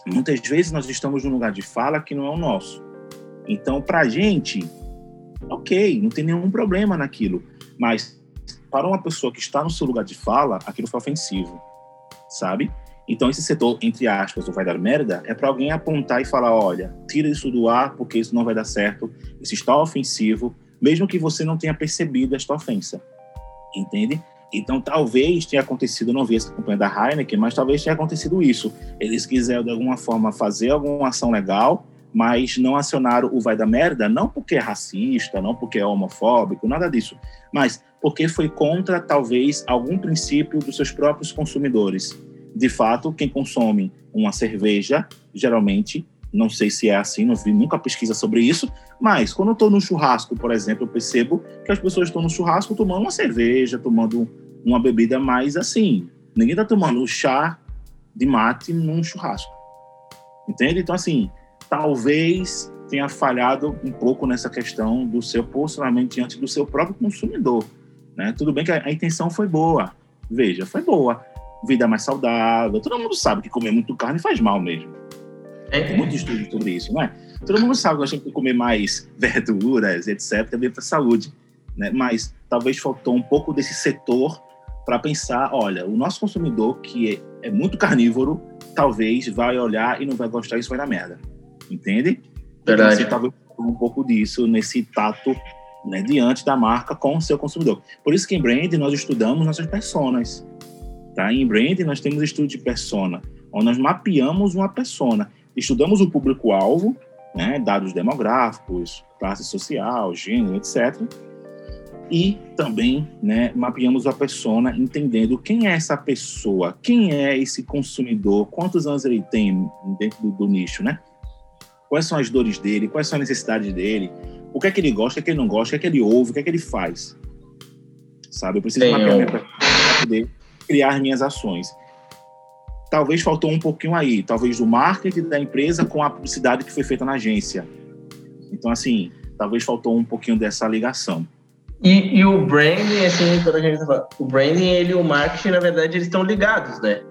Muitas vezes nós estamos num lugar de fala que não é o nosso. Então, para a gente, ok, não tem nenhum problema naquilo. Mas para uma pessoa que está no seu lugar de fala, aquilo foi ofensivo, sabe? Então, esse setor, entre aspas, o vai dar merda, é para alguém apontar e falar: olha, tira isso do ar porque isso não vai dar certo, isso está ofensivo, mesmo que você não tenha percebido esta ofensa. Entende? Então, talvez tenha acontecido, não vi essa campanha da Heineken, mas talvez tenha acontecido isso. Eles quiseram, de alguma forma, fazer alguma ação legal, mas não acionaram o vai da merda, não porque é racista, não porque é homofóbico, nada disso, mas porque foi contra, talvez, algum princípio dos seus próprios consumidores. De fato, quem consome uma cerveja, geralmente, não sei se é assim, não vi nunca pesquisa sobre isso, mas quando eu estou no churrasco, por exemplo, eu percebo que as pessoas estão no churrasco tomando uma cerveja, tomando uma bebida mais assim. Ninguém está tomando chá de mate num churrasco. Entende? Então, assim, talvez tenha falhado um pouco nessa questão do seu posicionamento diante do seu próprio consumidor. Né? Tudo bem que a, intenção foi boa, veja, foi boa. Vida mais saudável, todo mundo sabe que comer muito carne faz mal mesmo. É. Tem muito estudo sobre isso, não é? Todo mundo sabe que a gente tem que comer mais verduras, etc., também para a saúde. Né? Mas talvez faltou um pouco desse setor para pensar, olha, o nosso consumidor que é, é muito carnívoro, talvez vai olhar e não vai gostar, isso vai dar merda entende? Verdade. Então, talvez um pouco disso nesse tato né, diante da marca com o seu consumidor. Por isso que em brand nós estudamos nossas personas. Tá? Em brand nós temos estudo de persona, onde nós mapeamos uma persona. Estudamos o público-alvo, né, dados demográficos, classe social, gênero, etc. E também né, mapeamos a persona, entendendo quem é essa pessoa, quem é esse consumidor, quantos anos ele tem dentro do, do nicho, né? quais são as dores dele, quais são as necessidades dele, o que é que ele gosta, o que é que ele não gosta, o que é que ele ouve, o que é que ele faz. Sabe? Eu preciso Sim, mapear eu... para poder criar minhas ações. Talvez faltou um pouquinho aí, talvez do marketing da empresa com a publicidade que foi feita na agência. Então, assim, talvez faltou um pouquinho dessa ligação. E, e o branding, assim, quando a gente fala, o branding ele e o marketing, na verdade, eles estão ligados, né?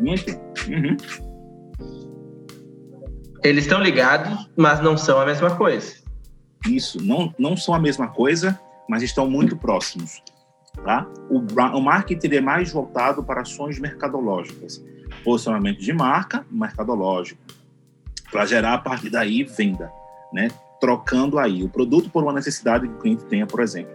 Muito. Uhum. Eles estão ligados, mas não são a mesma coisa. Isso, não, não são a mesma coisa, mas estão muito próximos. Tá? O, o marketing é mais voltado para ações mercadológicas, posicionamento de marca mercadológico, para gerar a partir daí venda, né? trocando aí o produto por uma necessidade que o cliente tenha, por exemplo.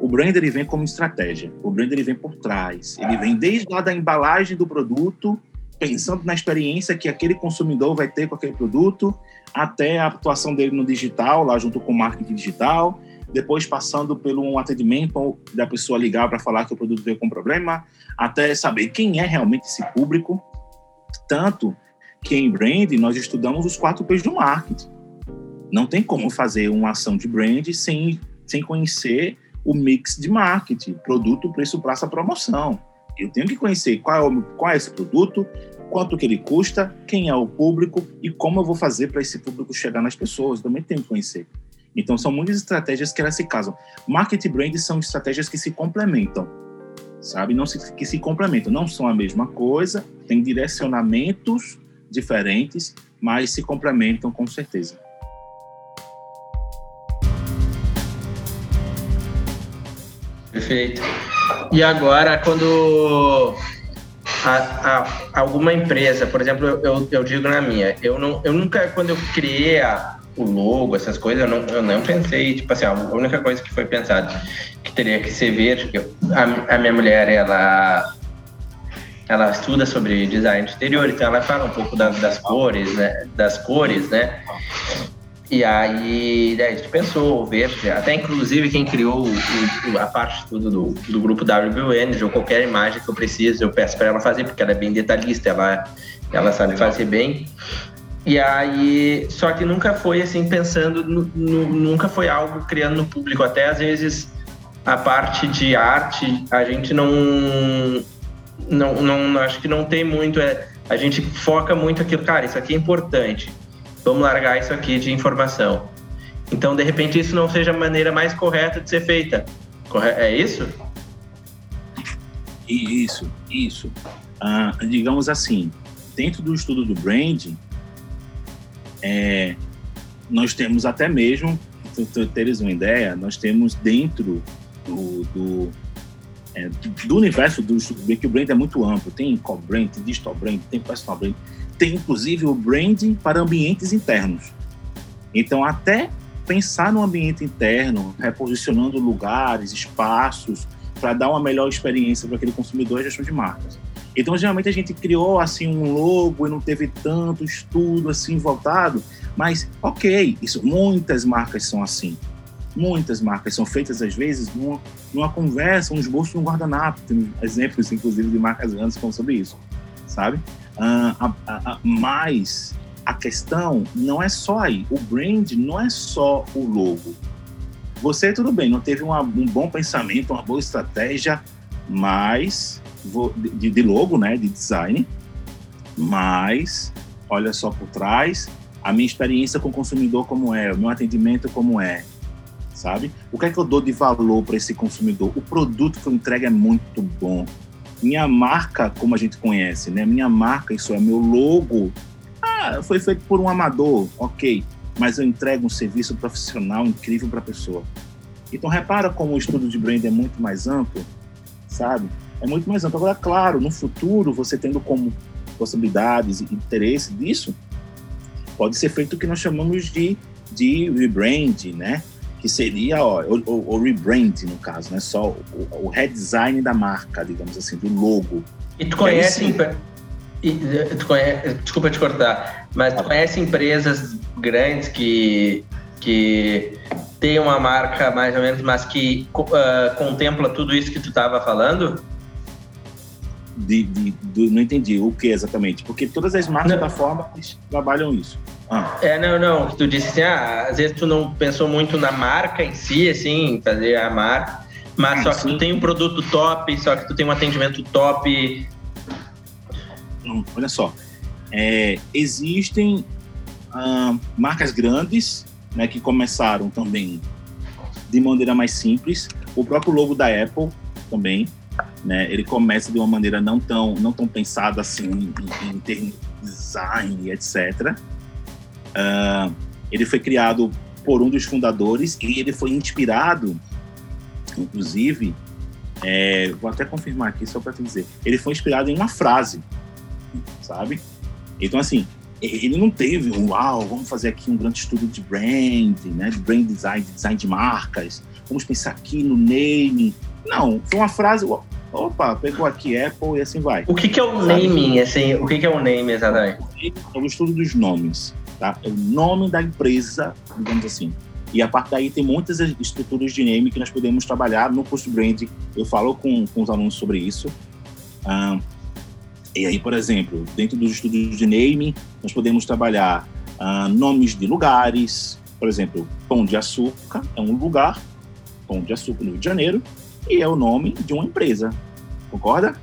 O brand ele vem como estratégia, o brand ele vem por trás, ele vem desde lá da embalagem do produto pensando na experiência que aquele consumidor vai ter com aquele produto, até a atuação dele no digital, lá junto com o marketing digital, depois passando pelo um atendimento da pessoa ligar para falar que o produto veio com problema, até saber quem é realmente esse público. Tanto que em brand nós estudamos os quatro P's do marketing. Não tem como fazer uma ação de brand sem, sem conhecer o mix de marketing, produto, preço, praça, promoção. Eu tenho que conhecer qual é, o, qual é esse produto, quanto que ele custa, quem é o público e como eu vou fazer para esse público chegar nas pessoas. Eu também tenho que conhecer. Então, são muitas estratégias que elas se casam. Market brand são estratégias que se complementam, sabe? Não se, que se complementam. Não são a mesma coisa, tem direcionamentos diferentes, mas se complementam com certeza. Perfeito. E agora, quando a, a, alguma empresa, por exemplo, eu, eu digo na minha, eu, não, eu nunca, quando eu criei a, o logo, essas coisas, eu não, eu não pensei, tipo assim, a única coisa que foi pensada que teria que ser verde, a, a minha mulher, ela ela estuda sobre design exterior, então ela fala um pouco das, das cores, né? Das cores, né? E aí, daí a gente pensou, verde, até inclusive quem criou o, a parte tudo do, do grupo WBN, ou qualquer imagem que eu preciso, eu peço para ela fazer, porque ela é bem detalhista, ela, ela sabe fazer bem. E aí, só que nunca foi assim, pensando, no, no, nunca foi algo criando no público. Até às vezes a parte de arte, a gente não, não, não acho que não tem muito, é, a gente foca muito aquilo, cara, isso aqui é importante vamos largar isso aqui de informação. Então, de repente, isso não seja a maneira mais correta de ser feita. É isso? Isso, isso. Ah, digamos assim, dentro do estudo do branding, é, nós temos até mesmo, para teres uma ideia, nós temos dentro do, do, é, do universo do que o brand é muito amplo, tem co-brand, tem digital brand, tem personal brand, tem inclusive o branding para ambientes internos. Então, até pensar no ambiente interno, reposicionando lugares, espaços, para dar uma melhor experiência para aquele consumidor é gestão de marcas. Então, geralmente a gente criou assim um logo e não teve tanto estudo assim voltado, mas ok, isso muitas marcas são assim. Muitas marcas são feitas às vezes numa, numa conversa, um esboço no guardanapo. Tem exemplos inclusive de marcas grandes que falam sobre isso, sabe? Uh, mas a questão não é só aí. O brand não é só o logo. Você, tudo bem, não teve uma, um bom pensamento, uma boa estratégia, mas de, de logo, né, de design, mas olha só por trás a minha experiência com o consumidor como é, o meu atendimento como é, sabe? O que é que eu dou de valor para esse consumidor? O produto que eu entrego é muito bom minha marca, como a gente conhece, né? Minha marca, isso é meu logo. Ah, foi feito por um amador, ok. Mas eu entrego um serviço profissional incrível para a pessoa. Então repara como o estudo de brand é muito mais amplo, sabe? É muito mais amplo. Agora, claro, no futuro, você tendo como possibilidades e interesse disso, pode ser feito o que nós chamamos de, de rebrand, né? que seria ó, o, o, rebrand, no caso, né? Só o, o, redesign da marca, digamos assim, do logo. E tu conhece, e, tu conhece desculpa te cortar, mas tu conhece empresas grandes que, que tem uma marca mais ou menos, mas que uh, contempla tudo isso que tu estava falando? De, de, de, não entendi o que exatamente, porque todas as marcas da forma trabalham isso. Ah. É, não, não. Tu disse assim, ah, às vezes tu não pensou muito na marca em si, assim, fazer a marca, mas só que tu tem um produto top, só que tu tem um atendimento top. Hum, olha só, é, existem ah, marcas grandes, né, que começaram também de maneira mais simples. O próprio logo da Apple também, né, ele começa de uma maneira não tão, não tão pensada assim em, em termos de design, etc. Uh, ele foi criado por um dos fundadores e ele foi inspirado, inclusive, é, vou até confirmar aqui só para te dizer, ele foi inspirado em uma frase, sabe? Então, assim, ele não teve um, uau, vamos fazer aqui um grande estudo de brand, né, de brand design, de design de marcas, vamos pensar aqui no naming. Não, foi uma frase, opa, pegou aqui Apple e assim vai. O que, que é o naming, assim, o que, que é o name exatamente? É o estudo dos nomes tá? É o nome da empresa, digamos assim. E a partir daí tem muitas estruturas de name que nós podemos trabalhar no curso brand. Eu falo com, com os alunos sobre isso. Ah, e aí, por exemplo, dentro dos estudos de name, nós podemos trabalhar ah, nomes de lugares. Por exemplo, Pão de Açúcar é um lugar, Pão de Açúcar no Rio de Janeiro, e é o nome de uma empresa. Concorda?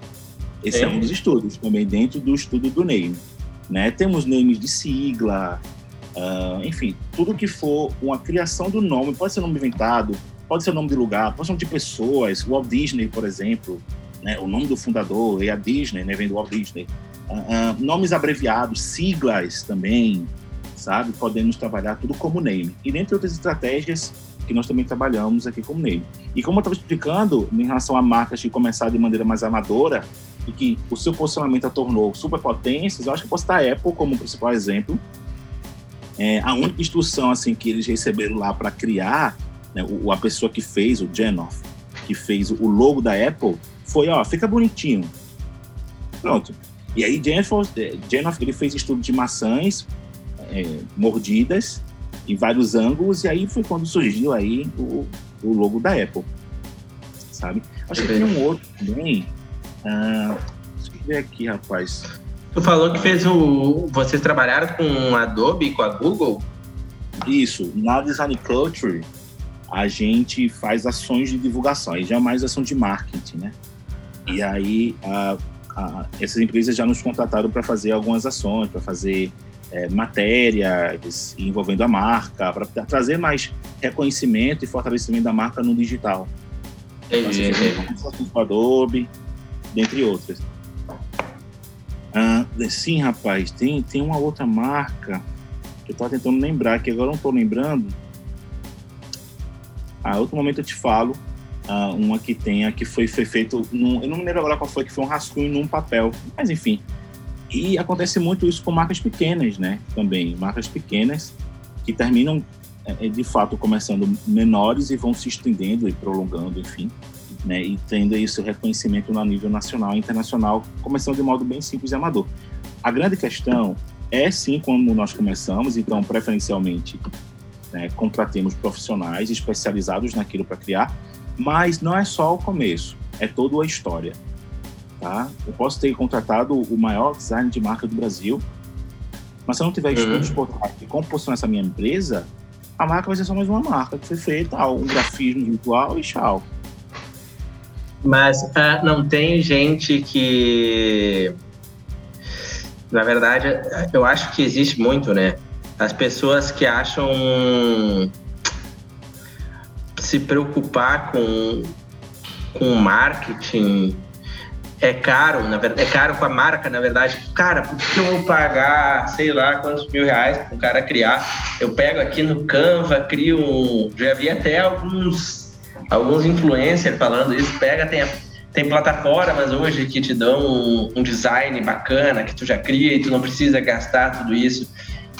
Esse é, é um dos estudos, também dentro do estudo do name. Né? Temos names de sigla, uh, enfim, tudo que for uma criação do nome, pode ser nome inventado, pode ser nome de lugar, pode ser nome de pessoas, Walt Disney, por exemplo, né, o nome do fundador é a Disney, né, vem do Walt Disney. Uh, uh, nomes abreviados, siglas também, sabe? Podemos trabalhar tudo como name. E dentre outras estratégias que nós também trabalhamos aqui como name. E como eu estava explicando, em relação a marcas que começaram de maneira mais amadora e que o seu posicionamento a tornou superpotências, eu acho que posso dar a Apple como principal exemplo. É, a única instrução assim que eles receberam lá para criar, né, o, a pessoa que fez, o Genoff, que fez o logo da Apple, foi, ó, fica bonitinho. Pronto. E aí Genoff, Genoff ele fez estudo de maçãs é, mordidas em vários ângulos, e aí foi quando surgiu aí o, o logo da Apple, sabe? Acho que tem um outro também, ah, deixa eu ver aqui, rapaz. Tu falou que fez o... Vocês trabalharam com Adobe, com a Google? Isso, na Design Culture, a gente faz ações de divulgação, e jamais ação de marketing, né? E aí, a, a, essas empresas já nos contrataram para fazer algumas ações, para fazer é, matérias envolvendo a marca, para trazer mais reconhecimento e fortalecimento da marca no digital. Entendi, então, Adobe, dentre outras. Ah, sim, rapaz, tem, tem uma outra marca que eu estava tentando lembrar, que agora não estou lembrando. A ah, outro momento eu te falo. Uh, uma que tenha que foi, foi feito, num, eu não me lembro agora qual foi, que foi um rascunho num papel, mas enfim, e acontece muito isso com marcas pequenas, né? Também, marcas pequenas que terminam, é, é, de fato, começando menores e vão se estendendo e prolongando, enfim, né? E tendo isso reconhecimento no nível nacional e internacional, começando de modo bem simples e amador. A grande questão é, sim, quando nós começamos, então, preferencialmente, né, contratemos profissionais especializados naquilo para criar, mas não é só o começo, é toda a história. Tá? Eu posso ter contratado o maior design de marca do Brasil, mas se eu não tiver estudos uhum. por trás de como posicionar essa minha empresa, a marca vai ser só mais uma marca que foi feita, um grafismo virtual e tchau. Mas uh, não tem gente que. Na verdade, eu acho que existe muito, né? As pessoas que acham se preocupar com, com marketing é caro, na verdade, é caro com a marca, na verdade. Cara, por que eu vou pagar, sei lá, quantos mil reais para um cara criar? Eu pego aqui no Canva, crio um. Já vi até alguns, alguns influencers falando isso, pega, tem, tem plataformas hoje que te dão um, um design bacana, que tu já cria e tu não precisa gastar tudo isso.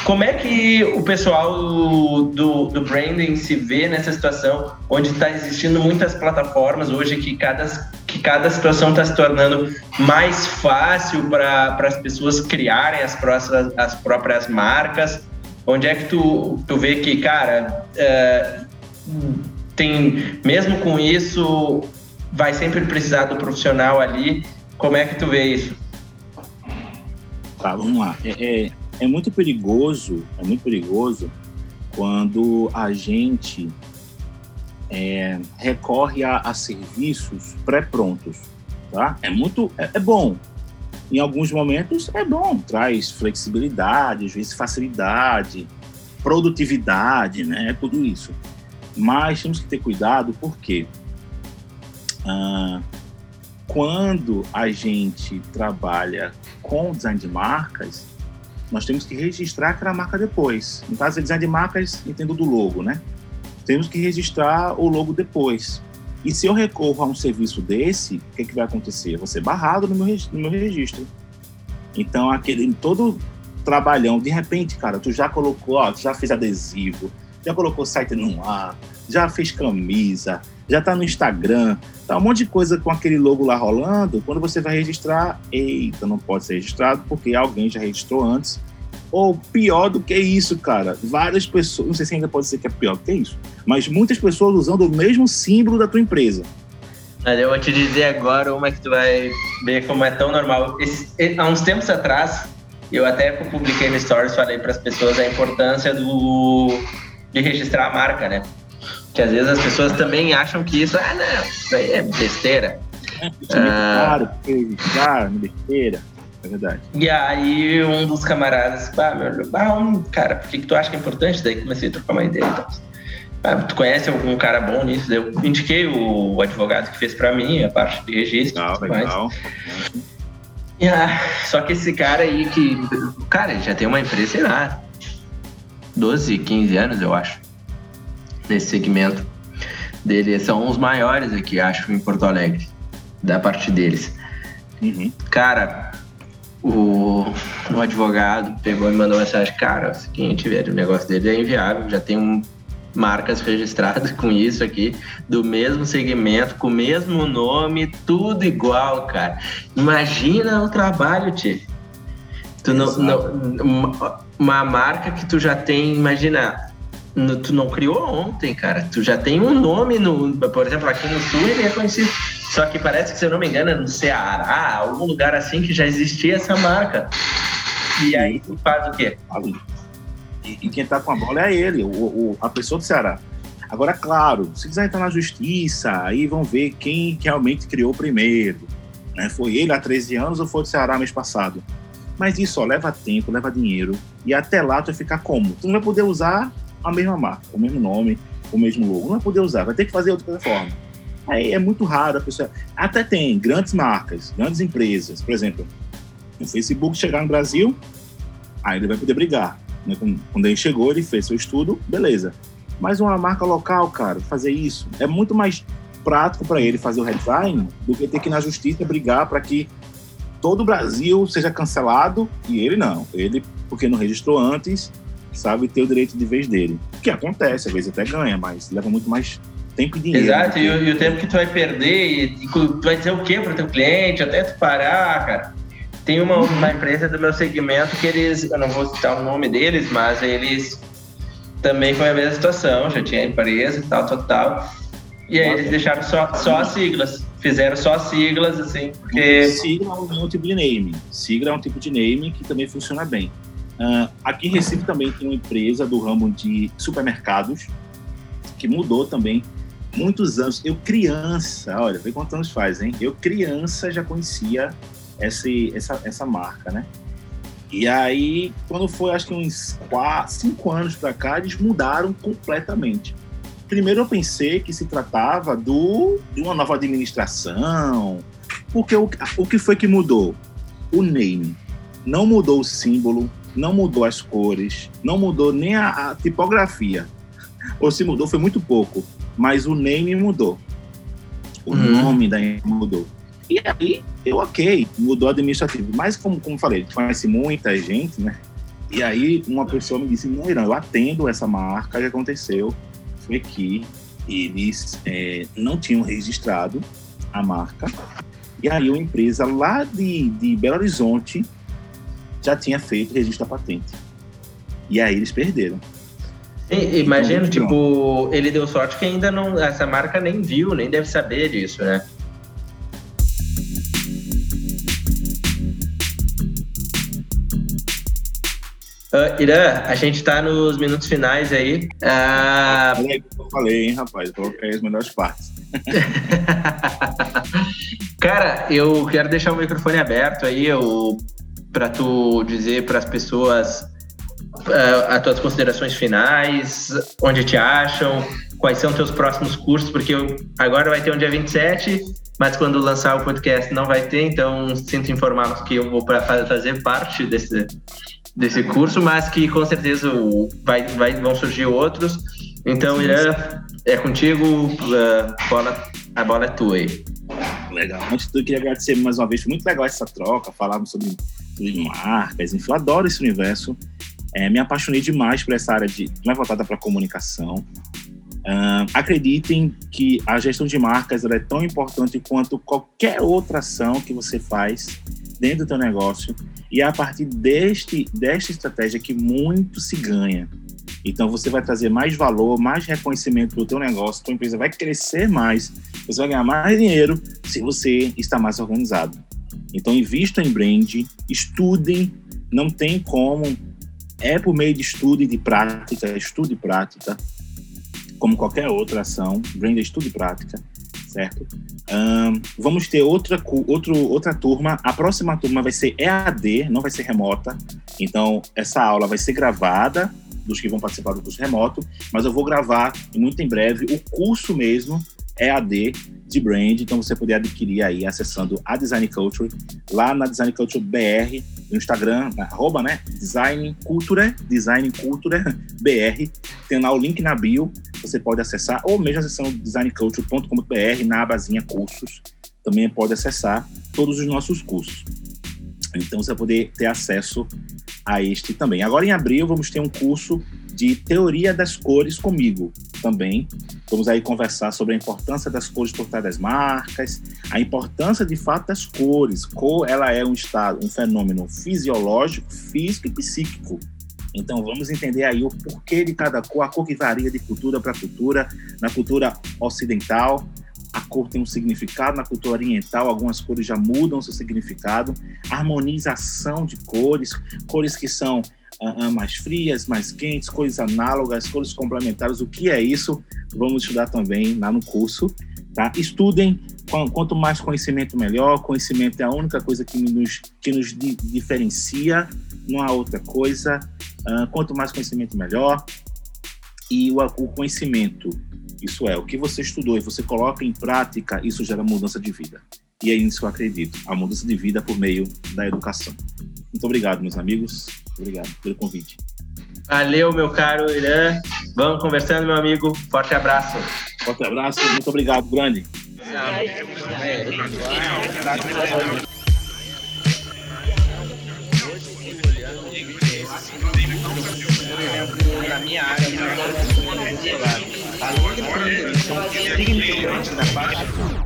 Como é que o pessoal do, do branding se vê nessa situação onde está existindo muitas plataformas hoje que cada, que cada situação está se tornando mais fácil para as pessoas criarem as, próximas, as próprias marcas? Onde é que tu, tu vê que, cara, é, tem, mesmo com isso, vai sempre precisar do profissional ali? Como é que tu vê isso? Tá, vamos lá. É, é é muito perigoso, é muito perigoso quando a gente é, recorre a, a serviços pré-prontos, tá? É muito, é, é, bom. Em alguns momentos é bom, traz flexibilidade, às vezes facilidade, produtividade, né? Tudo isso. Mas temos que ter cuidado porque ah, quando a gente trabalha com design de marcas, nós temos que registrar aquela marca depois. No caso, de design de marcas, entendo do logo, né? Temos que registrar o logo depois. E se eu recorro a um serviço desse, o que, que vai acontecer? Eu vou ser barrado no meu, no meu registro. Então, aquele todo trabalhão, de repente, cara, tu já colocou, ó, tu já fez adesivo, já colocou site no ar, já fez camisa, já tá no Instagram, tá um monte de coisa com aquele logo lá rolando. Quando você vai registrar, eita, não pode ser registrado porque alguém já registrou antes. Ou pior do que isso, cara, várias pessoas, não sei se ainda pode ser que é pior do que isso, mas muitas pessoas usando o mesmo símbolo da tua empresa. Eu vou te dizer agora uma que tu vai ver como é tão normal. Esse, há uns tempos atrás, eu até publiquei no Stories, falei para as pessoas a importância do de registrar a marca, né? Que às vezes as pessoas também acham que isso, ah, não, isso aí é besteira. É, ah, claro, registrar, besteira. é verdade. E aí um dos camaradas, bah, meu, bah, um, cara, por que, que tu acha que é importante? Daí comecei a trocar uma ideia então. Ah, tu conhece algum cara bom nisso? Daí eu indiquei o, o advogado que fez para mim a parte de registro. Legal, legal. Mais. Ah, só que esse cara aí que. Cara, ele já tem uma empresa, sei lá, 12, 15 anos, eu acho. Nesse segmento dele. São os maiores aqui, acho, em Porto Alegre. Da parte deles. Uhum. Cara, o, o advogado pegou e mandou mensagem, cara, é o seguinte, velho, o negócio dele é inviável, já tem um, marcas registradas com isso aqui, do mesmo segmento, com o mesmo nome, tudo igual, cara. Imagina o trabalho, Tio. Tu não, não, uma, uma marca que tu já tem, imagina, no, tu não criou ontem, cara. Tu já tem um nome no, por exemplo, aqui no sul ele é conhecido. Só que parece que, se eu não me engano, é no Ceará, algum lugar assim que já existia essa marca. E aí tu faz o quê? E, e quem tá com a bola é ele, o, o, a pessoa do Ceará. Agora, claro, se quiser entrar na justiça, aí vão ver quem realmente criou primeiro. Né? Foi ele há 13 anos ou foi o Ceará mês passado? Mas isso ó, leva tempo, leva dinheiro. E até lá tu vai ficar como? Tu não vai poder usar a mesma marca, o mesmo nome, o mesmo logo. Não vai poder usar, vai ter que fazer outra forma. Aí é muito raro a pessoa. Até tem grandes marcas, grandes empresas. Por exemplo, o Facebook chegar no Brasil, aí ele vai poder brigar. Né? Quando ele chegou, ele fez seu estudo, beleza. Mas uma marca local, cara, fazer isso é muito mais prático para ele fazer o headline do que ter que ir na justiça brigar para que todo o Brasil seja cancelado e ele não. Ele, porque não registrou antes, sabe ter o direito de vez dele. O que acontece, às vezes até ganha, mas leva muito mais tempo e dinheiro. Exato, e, o, e o tempo que tu vai perder, e, tu vai dizer o quê para o teu cliente, até tu parar, cara. Tem uma, uma empresa do meu segmento que eles, eu não vou citar o nome deles, mas eles também foi a mesma situação, já tinha empresa e tal, tal, tal. E aí eles deixaram só, só as siglas. Fizeram só as siglas, assim, porque. Sigla é um tipo de name. Sigla é um tipo de name que também funciona bem. Uh, aqui em Recife também tem uma empresa do ramo de supermercados que mudou também muitos anos. Eu criança, olha, vê quantos anos faz, hein? Eu criança já conhecia esse, essa, essa marca, né? E aí, quando foi, acho que uns quatro, cinco anos para cá, eles mudaram completamente. Primeiro eu pensei que se tratava do, de uma nova administração, porque o, o que foi que mudou? O name. Não mudou o símbolo, não mudou as cores, não mudou nem a, a tipografia. Ou se mudou, foi muito pouco. Mas o name mudou. O uhum. nome da mudou. E aí, eu, ok, mudou administrativo. Mas, como, como falei, conhece muita gente, né? E aí, uma pessoa me disse: Não, Irã, eu atendo essa marca. O que aconteceu foi que eles é, não tinham registrado a marca. E aí, uma empresa lá de, de Belo Horizonte já tinha feito registro da patente. E aí eles perderam. Imagina, então, tipo, ele deu sorte que ainda não. Essa marca nem viu, nem deve saber disso, né? Uh, Irã, a gente tá nos minutos finais aí. Uh... Eu falei, hein, rapaz? Eu coloquei as melhores partes. Cara, eu quero deixar o microfone aberto aí, eu para tu dizer para as pessoas uh, as tuas considerações finais, onde te acham, quais são teus próximos cursos, porque eu, agora vai ter um dia 27, mas quando lançar o podcast não vai ter, então sinto informar que eu vou fazer parte desse, desse curso, mas que com certeza vai, vai, vão surgir outros. Então, Irã, é contigo, uh, bola, a bola é tua aí. Legal. Antes de tudo, eu queria agradecer mais uma vez. Foi muito legal essa troca. Falamos sobre de marcas, enfim, eu adoro esse universo. É, me apaixonei demais por essa área de mais voltada para comunicação. Uh, acreditem que a gestão de marcas é tão importante quanto qualquer outra ação que você faz dentro do teu negócio e é a partir deste desta estratégia que muito se ganha. Então você vai trazer mais valor, mais reconhecimento para o teu negócio, tua empresa vai crescer mais, você vai ganhar mais dinheiro se você está mais organizado. Então, invistam em brand, estudem, não tem como. É por meio de estudo e de prática, estudo e prática, como qualquer outra ação, brand é estudo e prática, certo? Um, vamos ter outra, outro, outra turma. A próxima turma vai ser EAD, não vai ser remota. Então, essa aula vai ser gravada dos que vão participar do curso remoto, mas eu vou gravar muito em breve o curso mesmo EAD de brand, então você poder adquirir aí acessando a Design Culture lá na Design Culture BR no Instagram, arroba, né? Design Culture, Design Culture BR. Tem lá o link na bio, você pode acessar, ou mesmo acessando designculture.com.br na abazinha cursos, também pode acessar todos os nossos cursos. Então você vai poder ter acesso a este também. Agora em abril vamos ter um curso de teoria das cores comigo também. Vamos aí conversar sobre a importância das cores por trás das marcas, a importância de fato das cores. Cor, ela é um estado, um fenômeno fisiológico, físico e psíquico. Então vamos entender aí o porquê de cada cor, a cor que varia de cultura para cultura. Na cultura ocidental, a cor tem um significado, na cultura oriental algumas cores já mudam seu significado. Harmonização de cores, cores que são mais frias, mais quentes, cores análogas, cores complementares. O que é isso? Vamos estudar também lá no curso. Tá? Estudem, quanto mais conhecimento, melhor. Conhecimento é a única coisa que nos, que nos di diferencia, não há outra coisa. Quanto mais conhecimento, melhor. E o, o conhecimento, isso é, o que você estudou e você coloca em prática, isso gera mudança de vida. E é nisso que eu acredito, a mudança de vida por meio da educação. Muito obrigado, meus amigos. Obrigado pelo convite. Valeu, meu caro Irã. Vamos conversando, meu amigo. Forte abraço. Forte abraço. Muito obrigado, grande. na minha área, na